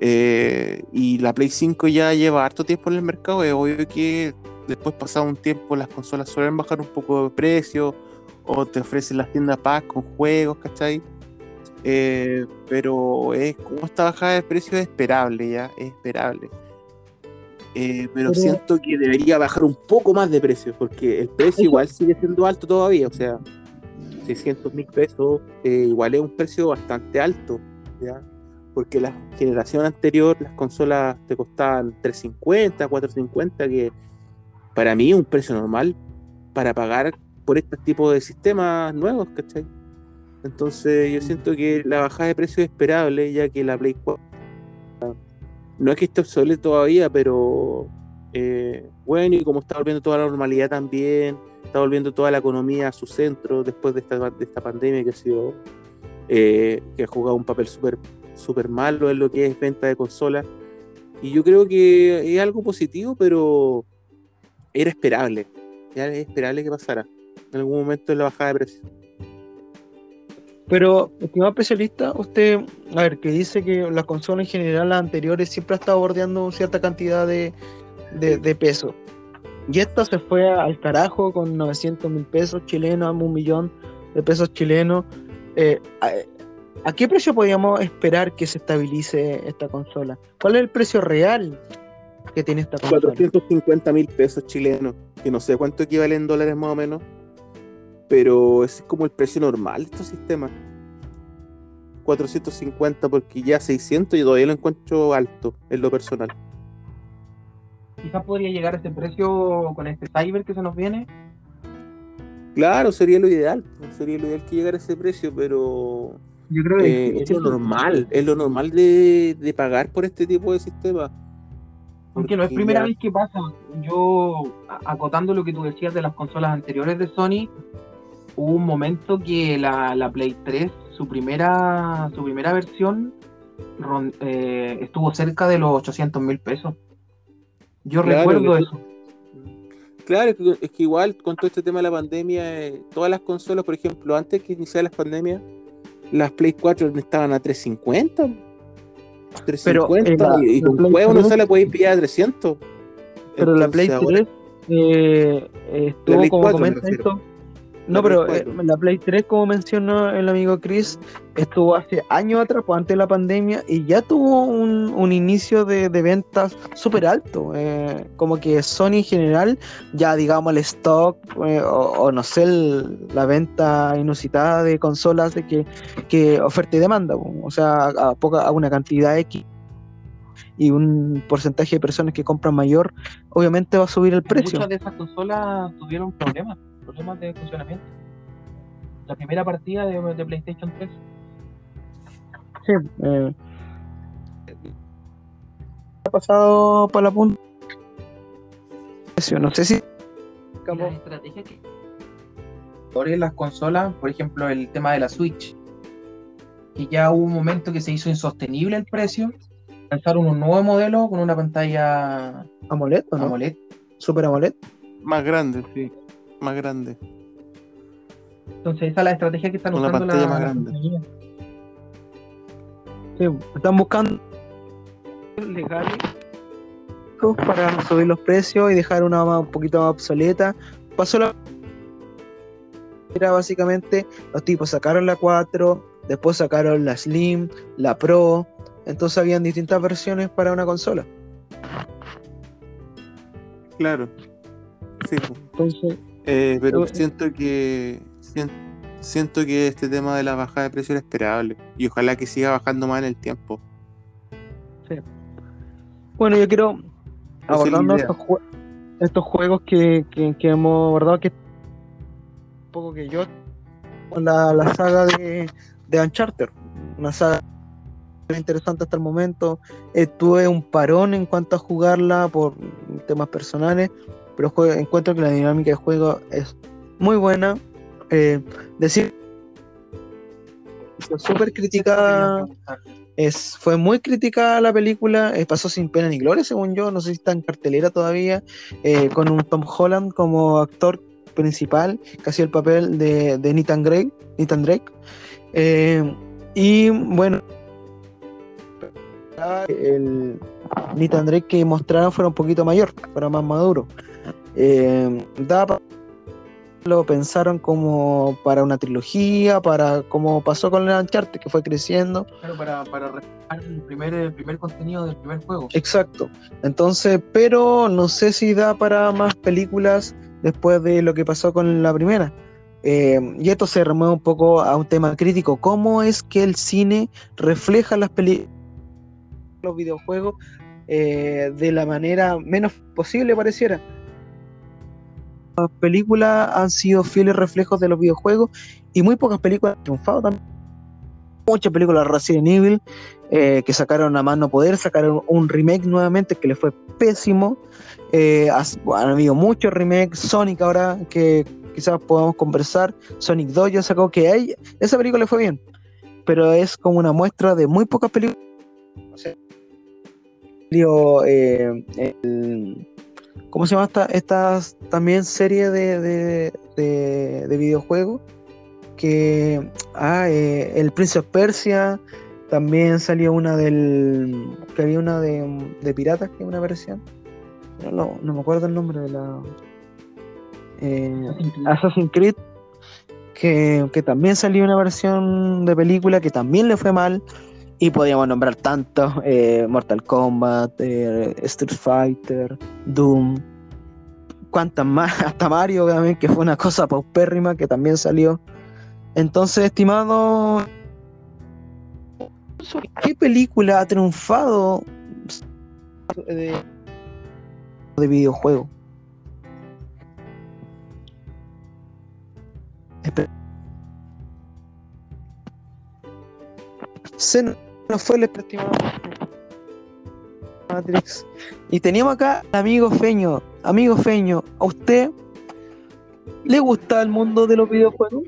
Eh, y la Play 5 ya lleva harto tiempo en el mercado. Es obvio que después, pasado un tiempo, las consolas suelen bajar un poco de precio o te ofrecen las tiendas pack con juegos, ¿cachai? Eh, pero es como esta bajada de precio es esperable, ya, es esperable. Eh, pero, Pero- siento que debería bajar un poco más de precio, porque el precio igual sigue siendo alto todavía, o sea, 600 mil pesos eh, igual es un precio bastante alto, ¿ya? Porque la generación anterior, las consolas te costaban 350, 450, que para mí es un precio normal para pagar por este tipo de sistemas nuevos, ¿cachai? Entonces yo siento que la bajada de precio es esperable, ya que la Play 4 no es que esté obsoleto todavía, pero eh, bueno, y como está volviendo toda la normalidad también, está volviendo toda la economía a su centro después de esta, de esta pandemia que ha sido, eh, que ha jugado un papel súper súper malo en lo que es venta de consolas. Y yo creo que es algo positivo, pero era esperable. Era esperable que pasara en algún momento en la bajada de precios. Pero, estimado especialista, usted, a ver, que dice que las consolas en general, las anteriores, siempre ha estado bordeando cierta cantidad de, de, de peso. Y esta se fue al carajo con 900 mil pesos chilenos, un millón de pesos chilenos. Eh, a, a qué precio podríamos esperar que se estabilice esta consola? ¿Cuál es el precio real que tiene esta consola? 450 mil pesos chilenos, que no sé cuánto equivale en dólares más o menos, pero es como el precio normal de estos sistemas. 450 porque ya 600 y todavía lo encuentro alto en lo personal. Quizás podría llegar a ese precio con este Cyber que se nos viene. Claro, sería lo ideal, sería lo ideal que llegara a ese precio, pero Yo creo eh, es lo normal, es lo normal de, de pagar por este tipo de sistemas. Porque no es Porque primera ya- vez que pasa. Yo, acotando lo que tú decías de las consolas anteriores de Sony, hubo un momento que la, la Play 3, su primera, su primera versión, ron- eh, estuvo cerca de los 800 mil pesos. Yo Claro, recuerdo que- eso. Claro, es que, igual con todo este tema de la pandemia, eh, todas las consolas, por ejemplo, antes que iniciara las pandemias, las Play 4 estaban a 350. 350 eh, la- y, la con juego no 3 se la podéis pillar a 300. Pero la Play Entonces, ahora- 3 eh, estuvo Play como 4 me comenta esto. No, pero eh, 4. la Play 3, como mencionó el amigo Chris, estuvo hace años atrás, pues antes de la pandemia, y ya tuvo un, un inicio de, de ventas súper alto. eh, como que Sony en general, ya digamos el stock, eh, o, o no sé, el- la venta inusitada de consolas de que, que oferta y demanda, pues, o sea, a, poca, a una cantidad X y un porcentaje de personas que compran mayor, obviamente va a subir el precio. Muchas de esas consolas tuvieron problemas, problemas de funcionamiento. La primera partida de, de PlayStation 3. Sí, eh, ha pasado para la punta. precio. No sé si. Las estrategias que por las consolas, por ejemplo, el tema de la Switch, que ya hubo un momento que se hizo insostenible el precio, lanzaron un nuevo modelo con una pantalla AMOLED o no? AMOLED. Super AMOLED. Más grande, sí. Más grande. Entonces esa es la estrategia que están Una usando pantalla la- más grande. Sí, están buscando legales para subir los precios y dejar una más- un poquito más obsoleta. Pasó la. Era básicamente los tipos sacaron la 4, después sacaron la Slim, la Pro. Entonces habían distintas versiones para una consola. Claro. Sí. Entonces, Eh, pero siento que sien- siento que este tema de la bajada de precio era esperable y ojalá que siga bajando más en el tiempo. bueno, yo quiero es abordando estos, jue- estos juegos que, que- que hemos abordado, que un poco que yo, la, la saga de, de Uncharted, una saga interesante hasta el momento. Eh, tuve un parón en cuanto a jugarla por temas personales, pero encuentro que la dinámica de juego es muy buena. Eh, decir fue súper criticada es, fue muy criticada la película, eh, pasó sin pena ni gloria, según yo, no sé si está en cartelera todavía, eh, con un Tom Holland como actor principal, que hacía el papel de, de Nathan Drake. Nathan Drake. Eh, y bueno, el Nathan Drake que mostraron fuera un poquito mayor, fuera más maduro. Eh, daba lo pensaron como para una trilogía, para como pasó con el Uncharted, que fue creciendo. Claro, para, para reflejar el primer, el primer contenido del primer juego. Exacto. Entonces, pero no sé si da para más películas después de lo que pasó con la primera. Eh, y esto se remueve un poco a un tema crítico. ¿Cómo es que el cine refleja las películas, los videojuegos eh, de la manera menos posible pareciera? Las películas han sido fieles reflejos de los videojuegos y muy pocas películas han triunfado también. Muchas películas de Resident Evil eh, que sacaron a más no poder, sacaron un remake nuevamente que le fue pésimo. Eh, han habido muchos remakes, Sonic ahora que quizás podamos conversar, Sonic 2 ya sacó que hay, esa película le fue bien, pero es como una muestra de muy pocas películas. O sea, eh, ¿cómo se llama esta, esta también serie de, de, de- de videojuegos? Que, ah, eh, el Prince of Persia, también salió una del. que había una de, de piratas, que es una versión. No, no, no me acuerdo el nombre de la. eh, Assassin's Creed. Que, que también salió una versión de película que también le fue mal. Y podíamos nombrar tantos: eh, Mortal Kombat, eh, Street Fighter, Doom. Cuantas más, [LAUGHS] hasta Mario, obviamente, que fue una cosa paupérrima que también salió. Entonces, estimado qué película ha triunfado de, de videojuego. Espera. Nos fue el estimado Matrix. Y teníamos acá amigo Feño. Amigo Feño, ¿a usted le gusta el mundo de los videojuegos?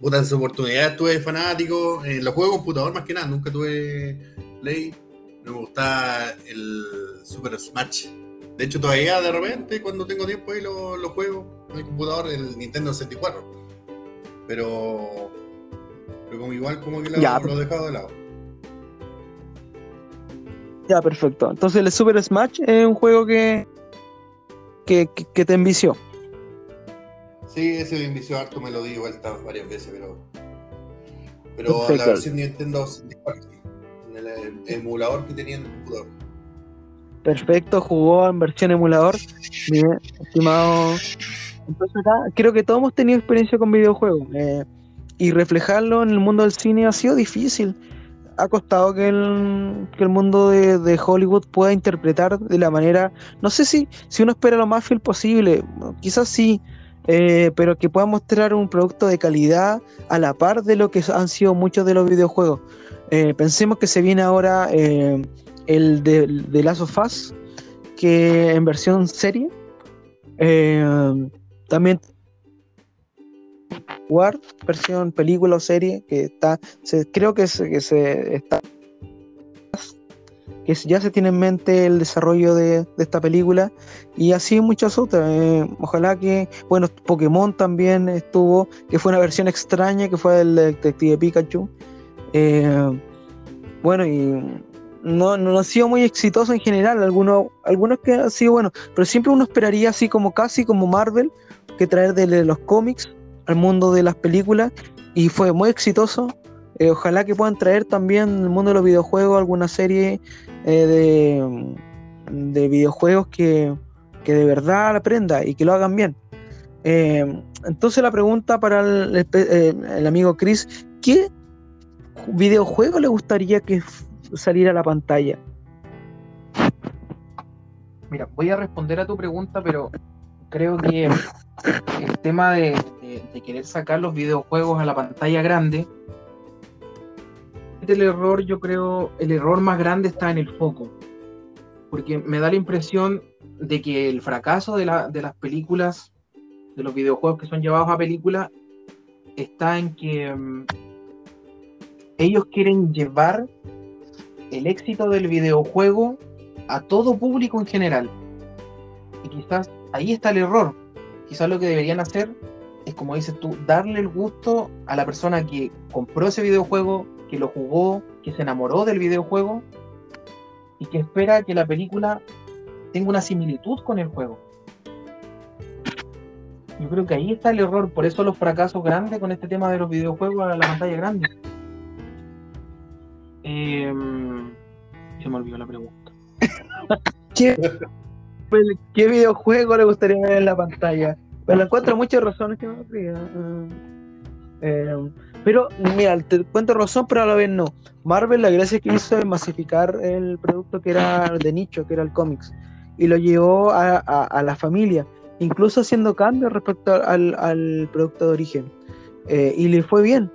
Puta, en su oportunidad estuve fanático. En los juegos de computador más que nada, nunca tuve Play. Me gustaba el Super Smash. De hecho, todavía de repente, cuando tengo tiempo ahí lo, lo juego en el computador, el Nintendo 64. Pero, pero como igual como que lo, Ya. lo he dejado de lado. Ya, perfecto. Entonces el Super Smash es un juego que, que, que- que te envició. Sí, ese de Invicio harto me lo di vuelta varias veces, pero. Pero Perfecto. la versión Nintendo 64, sí, en el, em- emulador que tenía en el computador. Perfecto, jugó en versión emulador. Bien, estimado. Entonces acá creo que todos hemos tenido experiencia con videojuegos. eh, y reflejarlo en el mundo del cine ha sido difícil. Ha costado que el, que el mundo de, de Hollywood pueda interpretar de la manera, no sé si, si uno espera lo más fiel posible, quizás sí, eh, pero que pueda mostrar un producto de calidad a la par de lo que han sido muchos de los videojuegos. Eh, pensemos que se viene ahora eh, el de, de Last of que en versión serie. También War, versión película o serie, que está, se, creo que se, que se está que ya se tiene en mente el desarrollo de, de esta película y así muchas otras. eh, ojalá que, bueno, Pokémon también estuvo, que fue una versión extraña, que fue el Detective Pikachu. Eh, bueno, y no, no ha sido muy exitoso en general, algunos, algunos que han sido buenos, pero siempre uno esperaría así como casi como Marvel, que traer de los cómics al mundo de las películas y fue muy exitoso. Eh, ojalá que puedan traer también el mundo de los videojuegos alguna serie eh, de, de videojuegos que, que de verdad aprenda y que lo hagan bien. Eh, entonces la pregunta para el, amigo Chris, ¿qué videojuego le gustaría que saliera a la pantalla? Mira, voy a responder a tu pregunta, pero creo que el tema de, querer sacar los videojuegos a la pantalla grande, el error, yo creo, el error más grande está en el foco. Porque me da la impresión de que el fracaso de, la- de las películas, de los videojuegos que son llevados a película, está en que mm, ellos quieren llevar el éxito del videojuego a todo público en general. Y quizás ahí está el error. Quizás lo que deberían hacer es, como dices tú, darle el gusto a la persona que compró ese videojuego, que lo jugó, que se enamoró del videojuego y que espera que la película tenga una similitud con el juego. Yo creo que ahí está el error, por eso los fracasos grandes con este tema de los videojuegos a la pantalla grande. Em, se me olvidó la pregunta. [LAUGHS] ¿Qué, videojuego le gustaría ver en la pantalla? Pero encuentro muchas razones que me ría. pero mira, te cuento razón, pero a la vez no. Marvel la gracia que hizo es masificar el producto que era de nicho, que era el cómics, y lo llevó a, a- a la familia, incluso haciendo cambios respecto al, al producto de origen. Eh, y le fue bien.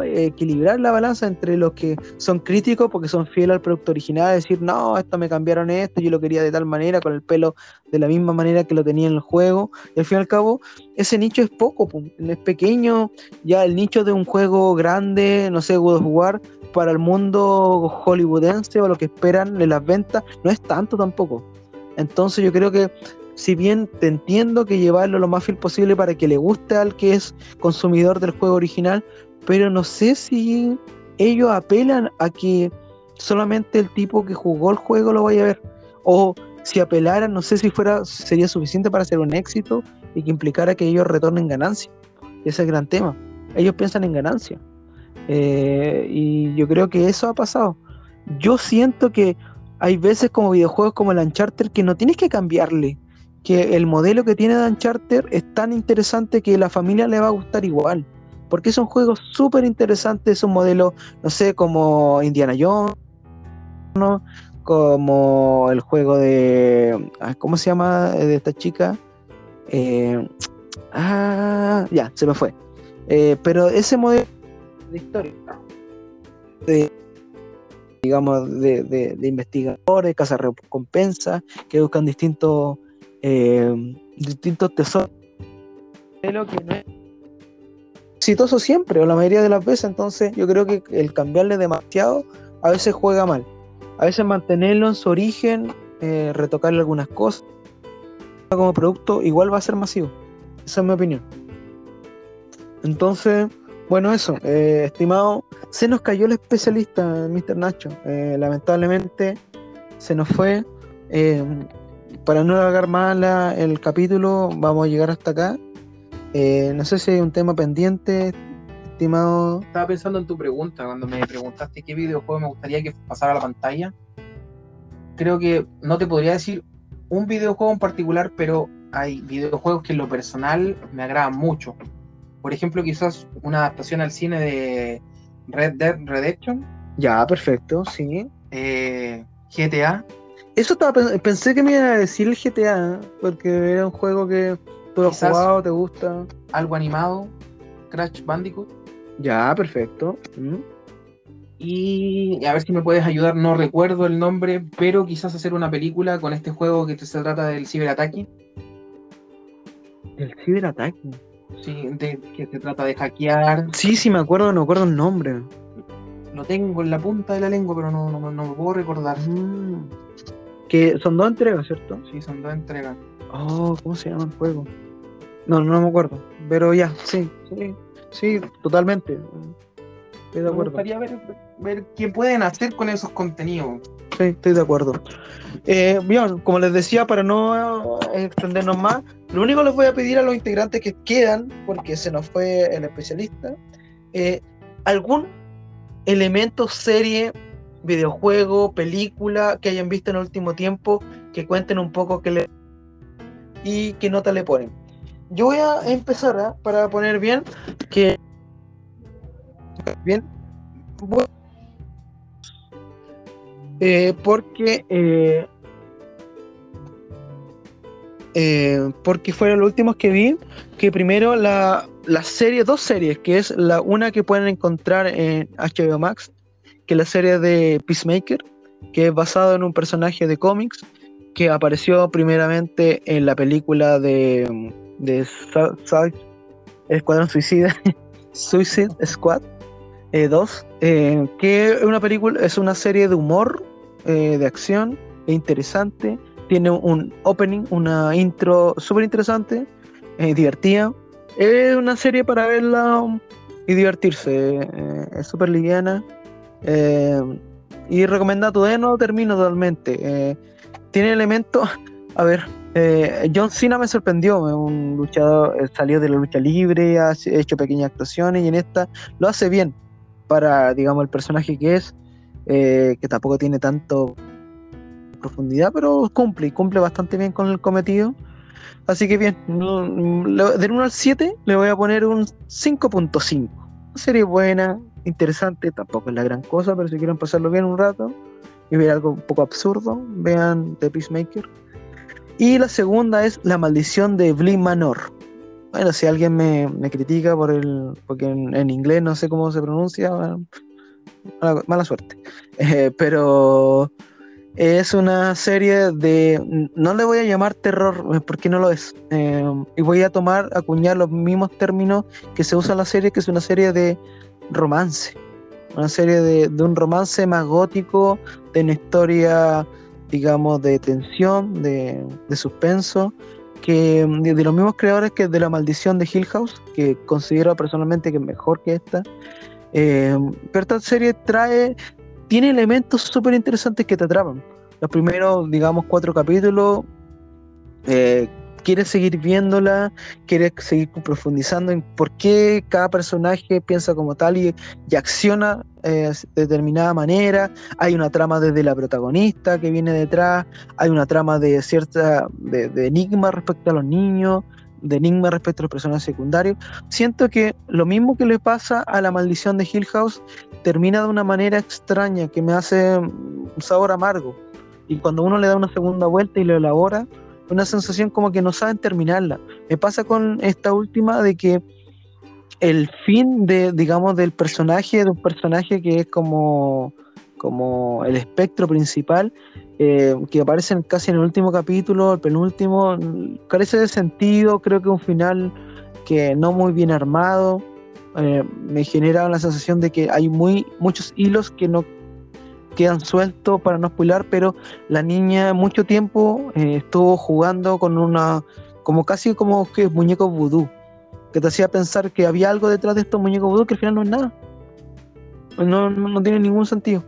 Equilibrar la balanza entre los que son críticos porque son fieles al producto original, decir, no, esto me cambiaron esto, yo lo quería de tal manera, con el pelo de la misma manera que lo tenía en el juego, y al fin y al cabo, ese nicho es poco, es pequeño, ya el nicho de un juego grande, no sé, God of War, para el mundo hollywoodense o lo que esperan de las ventas, no es tanto tampoco. Entonces yo creo que si bien te entiendo que llevarlo lo más fiel posible para que le guste al que es consumidor del juego original, pero no sé si ellos apelan a que solamente el tipo que jugó el juego lo vaya a ver. O si apelaran, no sé si fuera sería suficiente para hacer un éxito y que implicara que ellos retornen ganancia. Ese es el gran tema. Ellos piensan en ganancia. Eh, y yo creo que eso ha pasado. Yo siento que hay veces como videojuegos como el Uncharted que no tienes que cambiarle. Que el modelo que tiene de Uncharted es tan interesante que la familia le va a gustar igual. Porque son juegos súper interesantes, son modelos, no sé, como Indiana Jones, ¿no? como el juego de. ¿Cómo se llama? De esta chica. Eh, ah, ya, se me fue. Eh, pero ese modelo de historia, digamos, de, investigadores, cazarrecompensas, que buscan distintos, eh, distintos tesoros. Que no es exitoso siempre, o la mayoría de las veces, entonces yo creo que el cambiarle demasiado a veces juega mal. A veces mantenerlo en su origen, eh, retocarle algunas cosas como producto, igual va a ser masivo. Esa es mi opinión. Entonces, bueno, eso, eh, estimado, se nos cayó el especialista, Mr. Nacho. Eh, lamentablemente se nos fue. Para no alargar más el capítulo, vamos a llegar hasta acá. Eh, no sé si hay un tema pendiente, estimado. Estaba pensando en tu pregunta, cuando me preguntaste qué videojuego me gustaría que pasara a la pantalla. Creo que no te podría decir un videojuego en particular, pero hay videojuegos que en lo personal me agradan mucho. Por ejemplo, quizás una adaptación al cine de Red Dead Redemption, Ya, perfecto, sí. eh, GTA. Eso estaba pen- pensé que me iba a decir el GTA, porque era un juego que tú has Quizás- jugado, te gusta. algo animado, Crash Bandicoot. Ya, perfecto. Mm. Y a ver si me puedes ayudar, no recuerdo el nombre, pero quizás hacer una película con este juego que se trata del ciberataque. El ciberataque. Sí, de, que se trata de hackear. Sí, sí, me acuerdo, no acuerdo el nombre. Lo tengo en la punta de la lengua, pero no, no, no me puedo recordar. Mm. Que son dos entregas, ¿cierto? Sí, son dos entregas. Oh, ¿cómo se llama el juego? No, no me acuerdo. Pero ya, sí, sí, sí, totalmente. Estoy de Me acuerdo. gustaría ver, ver qué pueden hacer con esos contenidos. Sí, estoy de acuerdo. Eh, bien, como les decía, para no eh, extendernos más, lo único que les voy a pedir a los integrantes que quedan, porque se nos fue el especialista, eh, algún elemento, serie, videojuego, película que hayan visto en el último tiempo, que cuenten un poco qué le y qué nota le ponen. Yo voy a empezar ¿ah? para poner bien que bien eh, porque eh, eh, porque fueron los últimos que vi que primero la, la serie, dos series, que es la una que pueden encontrar en HBO Max, que es la serie de Peacemaker, que es basado en un personaje de cómics que apareció primeramente en la película de, de Escuadrón Suicida, [LAUGHS] Suicide Squad 2, que es una película, es una serie de humor, eh, de acción, e interesante, tiene un opening, una intro súper interesante, eh, divertida. Es una serie para verla y divertirse. eh, es súper liviana. eh, y recomendado, todavía no termino totalmente. Tiene elementos. A ver, eh, John Cena me sorprendió. Un luchador eh, salió de la lucha libre, ha hecho pequeñas actuaciones y en esta lo hace bien para, digamos, el personaje que es, eh, que tampoco tiene tanto profundidad, pero cumple, y cumple bastante bien con el cometido. Así que bien, del 1 al 7 le voy a poner un 5.5. Una serie buena, interesante, tampoco es la gran cosa, pero si quieren pasarlo bien un rato y ver algo un poco absurdo, vean The Peacemaker. Y la segunda es La maldición de Bly Manor. Bueno, si alguien me, me critica por el. porque en, inglés no sé cómo se pronuncia, mala suerte. [LAUGHS] Eh, pero es una serie de. No le voy a llamar terror, eh, porque no lo es. Eh, y voy a tomar, acuñar los mismos términos que se usa en la serie, que es una serie de romance. Una serie de, un romance más gótico, de una historia, digamos, de tensión, de, de suspenso, que de, de los mismos creadores que de La Maldición de Hill House, que considero personalmente que es mejor que esta. Eh, pero esta serie trae, tiene elementos súper interesantes que te atrapan. Los primeros, digamos, cuatro capítulos, eh, quieres seguir viéndola, quieres seguir profundizando en por qué cada personaje piensa como tal y, y acciona eh, de determinada manera. Hay una trama desde la protagonista que viene detrás, hay una trama de cierta de, de enigma respecto a los niños, de enigma respecto a los personajes secundarios. Siento que lo mismo que le pasa a la maldición de Hill House termina de una manera extraña que me hace un sabor amargo. Y cuando uno le da una segunda vuelta y lo elabora, una sensación como que no saben terminarla. Me pasa con esta última de que el fin de, digamos, del personaje, de un personaje que es como, como el espectro principal, eh, que aparece casi en el último capítulo, el penúltimo, carece de sentido, creo que un final que no muy bien armado, eh, me genera la sensación de que hay muy, muchos hilos que no quedan sueltos para no spoilar, pero la niña mucho tiempo eh, estuvo jugando con una, como casi como que muñecos vudú, que te hacía pensar que había algo detrás de estos muñecos vudú que al final no es nada. No, no, no tiene ningún sentido.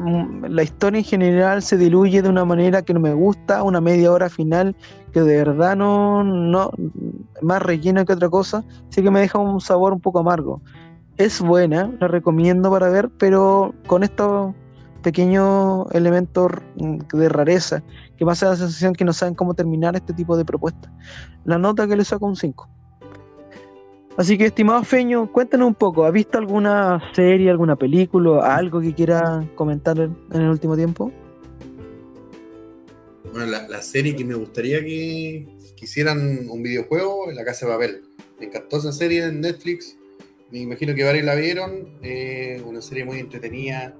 Mm, la historia en general se diluye de una manera que no me gusta, una media hora final que de verdad no, no más relleno que otra cosa, sí que me deja un sabor un poco amargo. Es buena, la recomiendo para ver, pero con estos pequeños elementos de rareza que hace la sensación que no saben cómo terminar este tipo de propuestas. La nota que le saco un 5. Así que, estimado Feño, cuéntanos un poco, ¿has visto alguna serie, alguna película, algo que quiera comentar en el último tiempo? Bueno, la, la serie que me gustaría que, que hicieran un videojuego es La Casa de Papel. Me encantó esa serie en Netflix. Me imagino que varios la vieron. eh, una serie muy entretenida.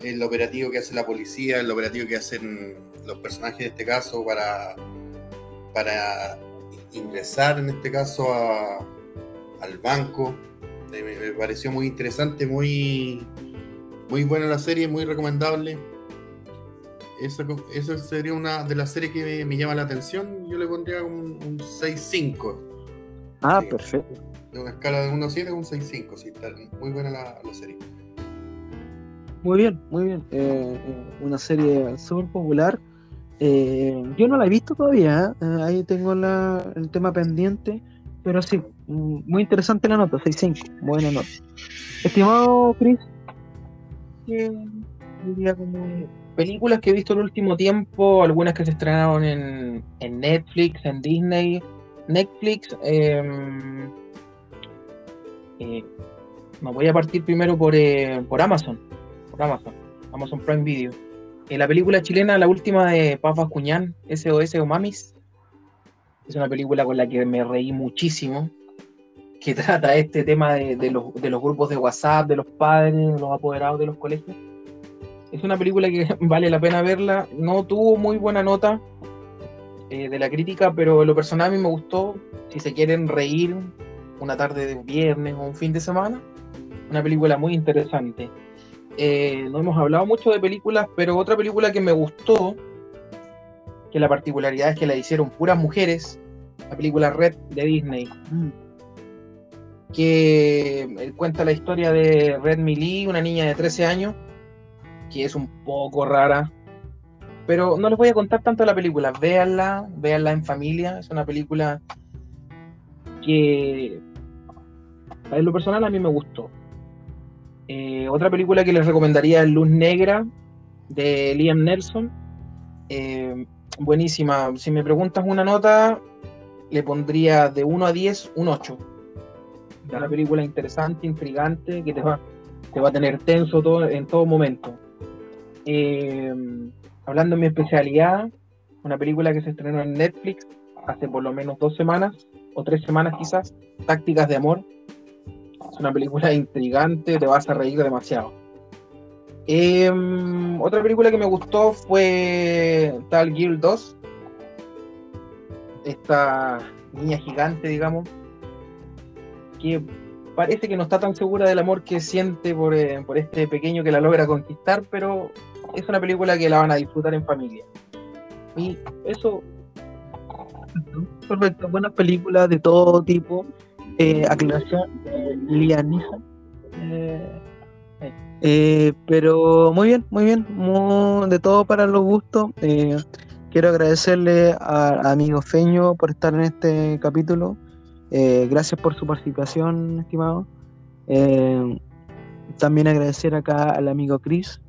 El operativo que hace la policía, el operativo que hacen los personajes en este caso para, para ingresar en este caso a- al banco. Me, me pareció muy interesante, muy, muy buena la serie, muy recomendable. Esa, sería una de las series que me, me llama la atención. Yo le pondría un, un 6-5. Ah, perfecto. De una escala de 1 a 7, un 6-5. Sí, está muy buena la, la serie. Muy bien, muy bien. Eh, eh, una serie súper popular. Eh, yo no la he visto todavía, ¿eh? Eh, ahí tengo la- el tema pendiente, pero sí, mm, muy interesante la nota, 6.5, buena nota. Estimado Chris, que diría como películas que he visto en el último tiempo, algunas que se estrenaron en, en Netflix, en Disney. Netflix, eh, eh, voy a partir primero por, eh, por Amazon, por Amazon, Amazon Prime Video. Eh, la película chilena, la última de Paz Bascuñán, SOS o Mamis, es una película con la que me reí muchísimo, que [LAUGHS] trata este tema de, los, de los grupos de WhatsApp, de los padres, de los apoderados de los colegios. Es una película que [LAUGHS] vale la pena verla. No tuvo muy buena nota de la crítica, pero en lo personal a mí me gustó. Si se quieren reír una tarde de viernes o un fin de semana, una película muy interesante. Eh, no hemos hablado mucho de películas, pero otra película que me gustó, que la particularidad es que la hicieron puras mujeres, la película Red de Disney que eh, cuenta la historia de Red Millie, una niña de 13 años, que es un poco rara, pero no les voy a contar tanto de la película, véanla, véanla en familia, es una película que en lo personal a mí me gustó. Eh, otra película que les recomendaría es Luz Negra de Liam Nelson. Eh, buenísima. Si me preguntas una nota, le pondría de 1 a 10 un 8 una película interesante, intrigante, que te va, te va a tener tenso todo, en todo momento. Eh, hablando de mi especialidad, una película que se estrenó en Netflix hace por lo menos dos semanas, o tres semanas quizás, Tácticas de Amor. Es una película intrigante, te vas a reír demasiado. Eh, otra película que me gustó fue Tal Gear 2. Esta niña gigante, digamos, que parece que no está tan segura del amor que siente por, eh, por este pequeño que la logra conquistar, pero es una película que la van a disfrutar en familia. Y eso, Perfecto, buenas películas de todo tipo. Eh, aclaración, eh. Eh, eh, pero muy bien, muy bien, muy- de todo para los gustos. Eh, quiero agradecerle a, a amigo Feño por estar en este capítulo. Gracias por su participación, estimado. También agradecer acá al amigo Chris,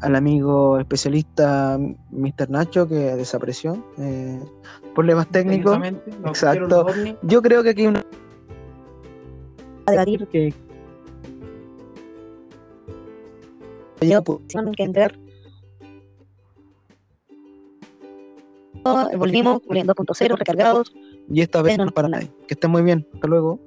al amigo especialista Mr. Nacho que desapareció. Problemas técnicos. exacto. Yo creo que aquí hay una debatir que yo pues, que entrar. Volvimos, Julián 2.0, recargados. y esta vez no es para nadie. Que estén muy bien. Hasta luego.